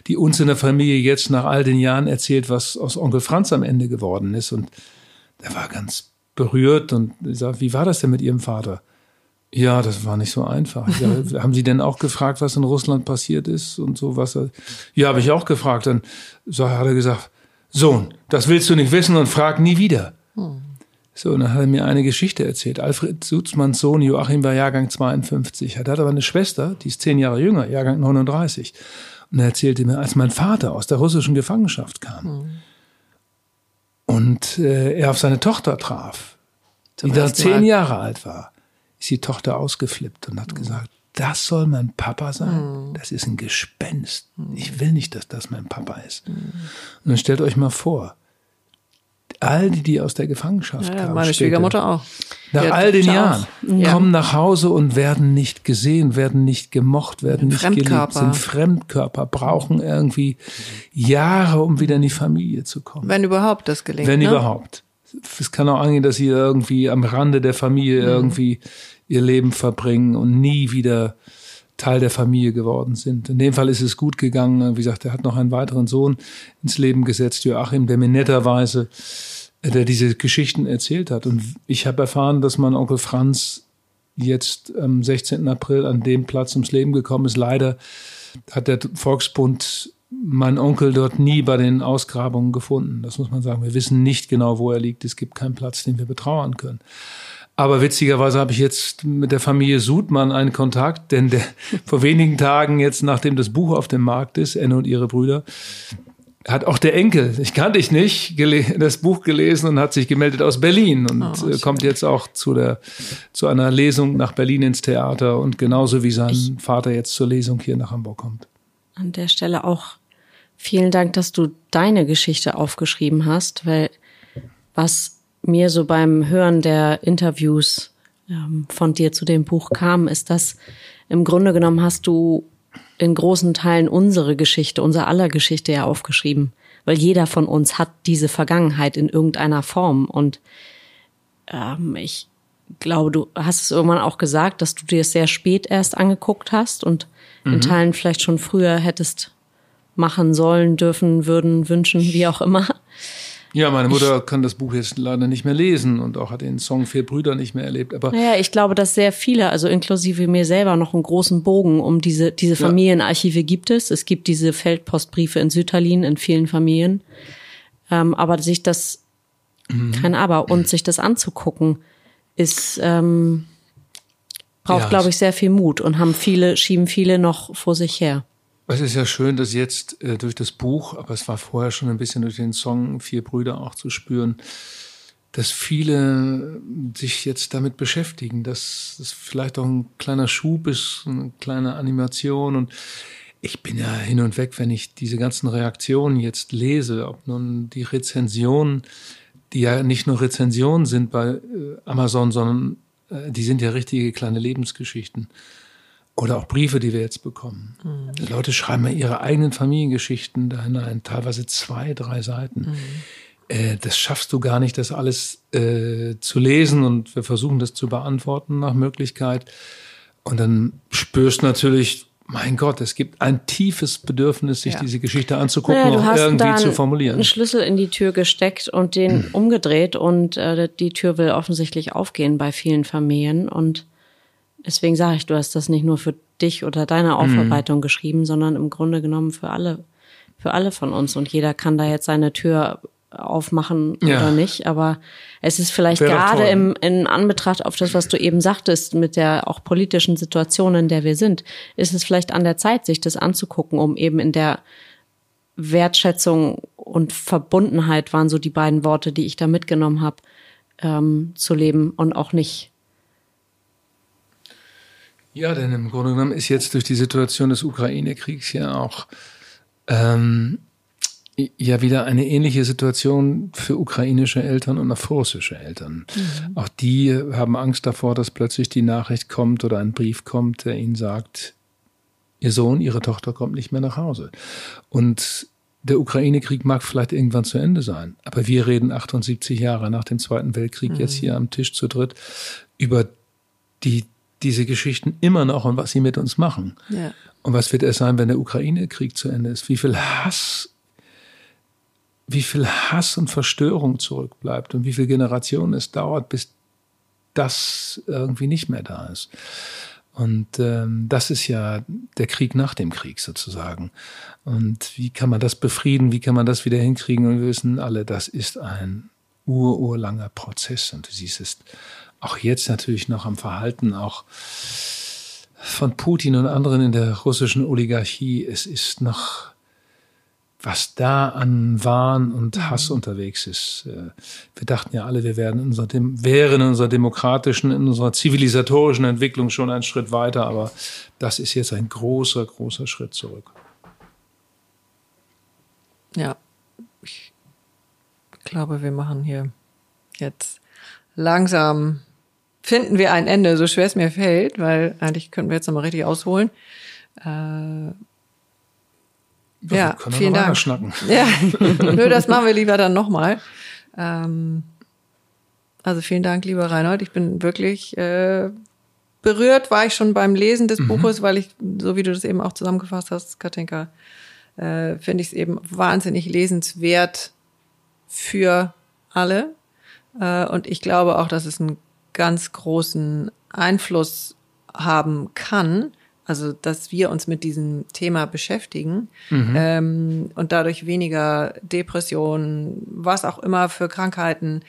die uns in der Familie jetzt nach all den Jahren erzählt, was aus Onkel Franz am Ende geworden ist. Und er war ganz berührt und sagt, wie war das denn mit Ihrem Vater? Ja, das war nicht so einfach. Ja, haben Sie denn auch gefragt, was in Russland passiert ist und so was? Ja, habe ich auch gefragt. Dann hat er gesagt, Sohn, das willst du nicht wissen und frag nie wieder. Hm. So, und dann hat er mir eine Geschichte erzählt. Alfred Sutzmanns Sohn Joachim war Jahrgang 52. Er hat aber eine Schwester, die ist zehn Jahre jünger, Jahrgang 39. Und er erzählte mir, als mein Vater aus der russischen Gefangenschaft kam hm. und äh, er auf seine Tochter traf, Zum die da zehn Jahre alt war, ist die Tochter ausgeflippt und hat hm. gesagt, das soll mein Papa sein? Mhm. Das ist ein Gespenst. Mhm. Ich will nicht, dass das mein Papa ist. Mhm. Und dann stellt euch mal vor, all die, die aus der Gefangenschaft ja, kamen. Meine Schwiegermutter auch. Nach all den Jahren ja. kommen nach Hause und werden nicht gesehen, werden nicht gemocht, werden nicht geliebt, sind Fremdkörper, brauchen irgendwie Jahre, um wieder in die Familie zu kommen. Wenn überhaupt das gelingt. Wenn ne? überhaupt. Es kann auch angehen, dass sie irgendwie am Rande der Familie mhm. irgendwie ihr Leben verbringen und nie wieder Teil der Familie geworden sind. In dem Fall ist es gut gegangen. Wie gesagt, er hat noch einen weiteren Sohn ins Leben gesetzt, Joachim, der mir netterweise, äh, der diese Geschichten erzählt hat. Und ich habe erfahren, dass mein Onkel Franz jetzt am 16. April an dem Platz ums Leben gekommen ist. Leider hat der Volksbund meinen Onkel dort nie bei den Ausgrabungen gefunden. Das muss man sagen. Wir wissen nicht genau, wo er liegt. Es gibt keinen Platz, den wir betrauern können. Aber witzigerweise habe ich jetzt mit der Familie Sudmann einen Kontakt, denn der, vor wenigen Tagen jetzt, nachdem das Buch auf dem Markt ist, Enne und ihre Brüder, hat auch der Enkel, ich kannte ich nicht, das Buch gelesen und hat sich gemeldet aus Berlin und oh, äh, kommt jetzt auch zu der zu einer Lesung nach Berlin ins Theater und genauso wie sein ich Vater jetzt zur Lesung hier nach Hamburg kommt. An der Stelle auch vielen Dank, dass du deine Geschichte aufgeschrieben hast, weil was mir so beim Hören der Interviews ähm, von dir zu dem Buch kam, ist, dass im Grunde genommen hast du in großen Teilen unsere Geschichte, unser aller Geschichte ja aufgeschrieben, weil jeder von uns hat diese Vergangenheit in irgendeiner Form und ähm, ich glaube, du hast es irgendwann auch gesagt, dass du dir es sehr spät erst angeguckt hast und mhm. in Teilen vielleicht schon früher hättest machen sollen, dürfen, würden, wünschen, wie auch immer. Ja, meine Mutter ich, kann das Buch jetzt leider nicht mehr lesen und auch hat den Song Vier Brüder nicht mehr erlebt. Aber naja, ich glaube, dass sehr viele, also inklusive mir selber, noch einen großen Bogen um diese, diese Familienarchive gibt es. Es gibt diese Feldpostbriefe in Südterlin in vielen Familien. Ähm, aber sich das, mhm. kein Aber, und sich das anzugucken, ist, ähm, braucht, ja, glaube ich, sehr viel Mut und haben viele, schieben viele noch vor sich her. Es ist ja schön, dass jetzt äh, durch das Buch, aber es war vorher schon ein bisschen durch den Song Vier Brüder auch zu spüren, dass viele sich jetzt damit beschäftigen, dass es vielleicht auch ein kleiner Schub ist, eine kleine Animation und ich bin ja hin und weg, wenn ich diese ganzen Reaktionen jetzt lese, ob nun die Rezensionen, die ja nicht nur Rezensionen sind bei äh, Amazon, sondern äh, die sind ja richtige kleine Lebensgeschichten. Oder auch Briefe, die wir jetzt bekommen. Mhm. Die Leute schreiben ja ihre eigenen Familiengeschichten da hinein, teilweise zwei, drei Seiten. Mhm. Äh, das schaffst du gar nicht, das alles äh, zu lesen und wir versuchen das zu beantworten nach Möglichkeit. Und dann spürst du natürlich, mein Gott, es gibt ein tiefes Bedürfnis, sich ja. diese Geschichte anzugucken naja, und irgendwie zu formulieren. einen Schlüssel in die Tür gesteckt und den hm. umgedreht und äh, die Tür will offensichtlich aufgehen bei vielen Familien und Deswegen sage ich, du hast das nicht nur für dich oder deine mhm. Aufarbeitung mhm. geschrieben, sondern im Grunde genommen für alle, für alle von uns. Und jeder kann da jetzt seine Tür aufmachen ja. oder nicht. Aber es ist vielleicht Wäre gerade im, in Anbetracht auf das, was du eben sagtest, mit der auch politischen Situation, in der wir sind, ist es vielleicht an der Zeit, sich das anzugucken, um eben in der Wertschätzung und Verbundenheit waren so die beiden Worte, die ich da mitgenommen habe, ähm, zu leben und auch nicht ja, denn im Grunde genommen ist jetzt durch die Situation des Ukraine-Kriegs ja auch ähm, ja wieder eine ähnliche Situation für ukrainische Eltern und auch für russische Eltern. Mhm. Auch die haben Angst davor, dass plötzlich die Nachricht kommt oder ein Brief kommt, der ihnen sagt, ihr Sohn, ihre Tochter kommt nicht mehr nach Hause. Und der Ukraine-Krieg mag vielleicht irgendwann zu Ende sein, aber wir reden 78 Jahre nach dem Zweiten Weltkrieg mhm. jetzt hier am Tisch zu dritt über die diese Geschichten immer noch und was sie mit uns machen. Ja. Und was wird es sein, wenn der Ukraine-Krieg zu Ende ist? Wie viel Hass, wie viel Hass und Verstörung zurückbleibt und wie viele Generationen es dauert, bis das irgendwie nicht mehr da ist. Und ähm, das ist ja der Krieg nach dem Krieg sozusagen. Und wie kann man das befrieden? Wie kann man das wieder hinkriegen? Und wir wissen alle, das ist ein ururlanger Prozess. Und du siehst es auch jetzt natürlich noch am Verhalten auch von Putin und anderen in der russischen Oligarchie. Es ist noch, was da an Wahn und mhm. Hass unterwegs ist. Äh, wir dachten ja alle, wir werden in unserer, wären in unserer demokratischen, in unserer zivilisatorischen Entwicklung schon einen Schritt weiter, aber das ist jetzt ein großer, großer Schritt zurück. Ja, ich glaube, wir machen hier jetzt langsam finden wir ein Ende, so schwer es mir fällt, weil eigentlich könnten wir jetzt nochmal richtig ausholen. Äh, ja, vielen Dank. Schnacken. Ja, nö, das machen wir lieber dann nochmal. Ähm, also vielen Dank, lieber Reinhold. Ich bin wirklich äh, berührt, war ich schon beim Lesen des mhm. Buches, weil ich, so wie du das eben auch zusammengefasst hast, Katinka, äh, finde ich es eben wahnsinnig lesenswert für alle. Äh, und ich glaube auch, dass es ein ganz großen Einfluss haben kann, also dass wir uns mit diesem Thema beschäftigen mhm. ähm, und dadurch weniger Depressionen, was auch immer für Krankheiten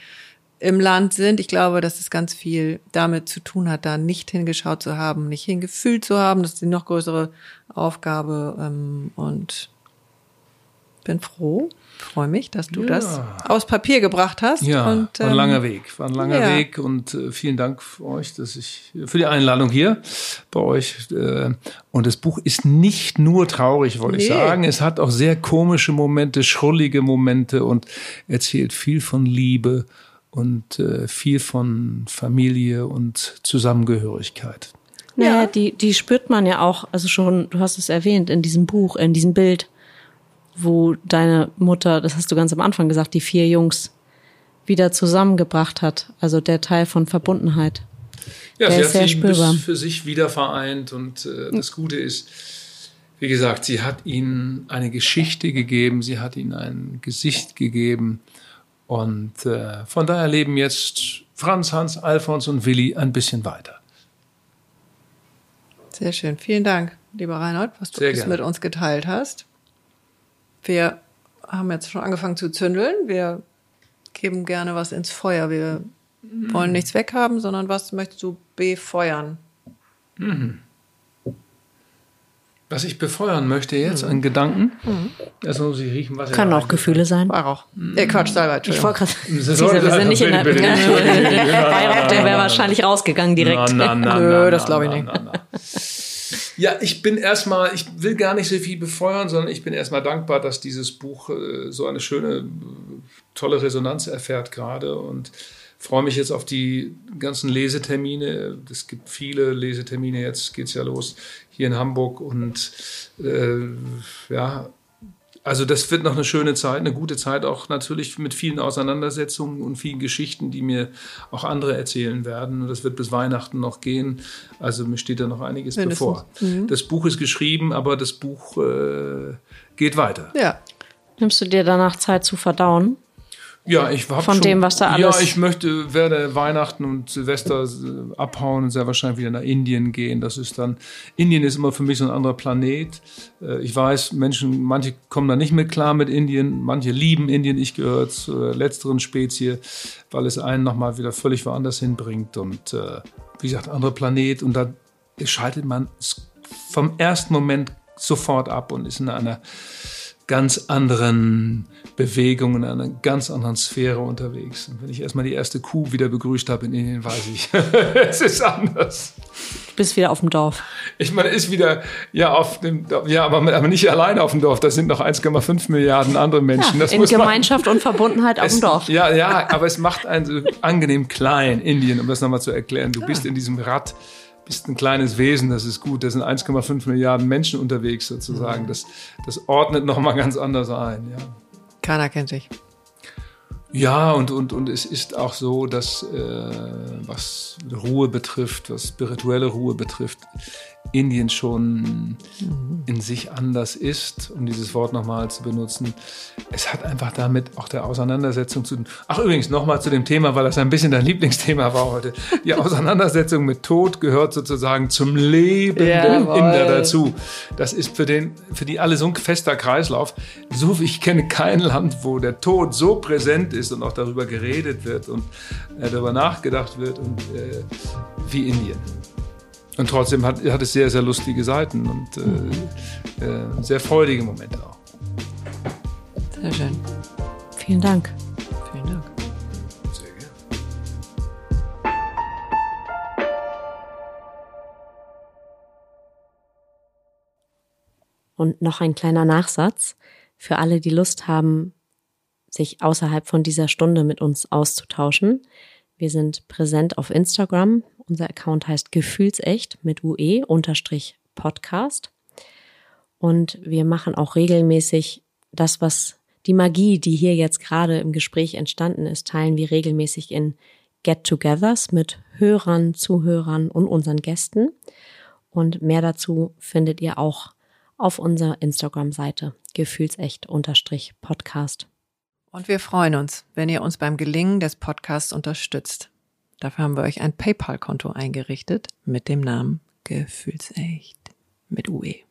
im Land sind. Ich glaube, dass es ganz viel damit zu tun hat, da nicht hingeschaut zu haben, nicht hingefühlt zu haben. Das ist die noch größere Aufgabe. Ähm, und bin froh, freue mich, dass du ja. das aus Papier gebracht hast. Ja, und, war ein langer ähm, Weg, war ein langer ja. Weg und äh, vielen Dank für euch, dass ich für die Einladung hier bei euch. Äh, und das Buch ist nicht nur traurig, wollte nee. ich sagen. Es hat auch sehr komische Momente, schrullige Momente und erzählt viel von Liebe und äh, viel von Familie und Zusammengehörigkeit. Naja, ja. die, die spürt man ja auch, also schon, du hast es erwähnt, in diesem Buch, in diesem Bild, wo deine Mutter, das hast du ganz am Anfang gesagt, die vier Jungs wieder zusammengebracht hat. Also der Teil von Verbundenheit. Ja, der sie ist hat sich spürbar. für sich wieder vereint und äh, das Gute ist, wie gesagt, sie hat ihnen eine Geschichte gegeben, sie hat ihnen ein Gesicht gegeben und äh, von daher leben jetzt Franz, Hans, Alfons und Willi ein bisschen weiter. Sehr schön. Vielen Dank, lieber Reinhold, was du mit uns geteilt hast. Wir haben jetzt schon angefangen zu zündeln. Wir geben gerne was ins Feuer. Wir mhm. wollen nichts weghaben, sondern was möchtest du befeuern? Mhm was ich befeuern möchte jetzt an Gedanken. Mhm. Also muss ich riechen, was Kann auch Gefühle sein. Weihrauch. Mhm. Äh, Quatsch, Salbei, Ich wollte gerade wir sind nicht in der Weihrauch, der wäre wahrscheinlich rausgegangen direkt. Na, na, na, Nö, das glaube ich nicht. Ja, ich bin erstmal, ich will gar nicht so viel befeuern, sondern ich bin erstmal dankbar, dass dieses Buch äh, so eine schöne, tolle Resonanz erfährt gerade und freue mich jetzt auf die ganzen Lesetermine. Es gibt viele Lesetermine, jetzt geht es ja los hier in Hamburg und äh, ja, also das wird noch eine schöne Zeit, eine gute Zeit, auch natürlich mit vielen Auseinandersetzungen und vielen Geschichten, die mir auch andere erzählen werden. Und das wird bis Weihnachten noch gehen. Also mir steht da noch einiges Mindestens. bevor. Mhm. Das Buch ist geschrieben, aber das Buch äh, geht weiter. Ja. Nimmst du dir danach Zeit zu verdauen? Ja, ich habe von schon, dem, was da alles. Ja, ich möchte werde Weihnachten und Silvester äh, abhauen und sehr wahrscheinlich wieder nach Indien gehen. Das ist dann Indien ist immer für mich so ein anderer Planet. Äh, ich weiß, Menschen, manche kommen da nicht mit klar mit Indien, manche lieben Indien. Ich gehöre zur letzteren Spezie, weil es einen noch mal wieder völlig woanders hinbringt und äh, wie gesagt anderer Planet und da schaltet man vom ersten Moment sofort ab und ist in einer ganz anderen Bewegung, in einer ganz anderen Sphäre unterwegs. Und wenn ich erstmal die erste Kuh wieder begrüßt habe in Indien, weiß ich, es ist anders. Du bist wieder auf dem Dorf. Ich meine, ist wieder, ja, auf dem, ja, aber, aber nicht alleine auf dem Dorf. Da sind noch 1,5 Milliarden andere Menschen. Ja, in Gemeinschaft man, und Verbundenheit auf dem Dorf. Ja, ja, aber es macht einen so angenehm klein, Indien, um das nochmal zu erklären. Du ja. bist in diesem Rad bist ein kleines Wesen, das ist gut. Da sind 1,5 Milliarden Menschen unterwegs sozusagen. Mhm. Das, das ordnet nochmal ganz anders ein. Ja. Keiner kennt sich. Ja, und, und, und es ist auch so, dass äh, was Ruhe betrifft, was spirituelle Ruhe betrifft, Indien schon in sich anders ist, um dieses Wort nochmal zu benutzen. Es hat einfach damit auch der Auseinandersetzung zu tun. Ach übrigens, nochmal zu dem Thema, weil das ein bisschen dein Lieblingsthema war heute. Die Auseinandersetzung mit Tod gehört sozusagen zum Leben der Inder dazu. Das ist für, den, für die alle so ein fester Kreislauf. So wie ich kenne kein Land, wo der Tod so präsent ist und auch darüber geredet wird und äh, darüber nachgedacht wird und, äh, wie Indien. Und trotzdem hat, hat es sehr, sehr lustige Seiten und äh, äh, sehr freudige Momente auch. Sehr schön. Vielen Dank. Vielen Dank. Sehr gerne. Und noch ein kleiner Nachsatz für alle, die Lust haben, sich außerhalb von dieser Stunde mit uns auszutauschen. Wir sind präsent auf Instagram unser Account heißt Gefühlsecht mit UE unterstrich Podcast. Und wir machen auch regelmäßig das, was die Magie, die hier jetzt gerade im Gespräch entstanden ist, teilen wir regelmäßig in Get-togethers mit Hörern, Zuhörern und unseren Gästen. Und mehr dazu findet ihr auch auf unserer Instagram-Seite gefühlsecht unterstrich Podcast. Und wir freuen uns, wenn ihr uns beim Gelingen des Podcasts unterstützt. Dafür haben wir euch ein PayPal-Konto eingerichtet mit dem Namen Gefühlsecht mit UE.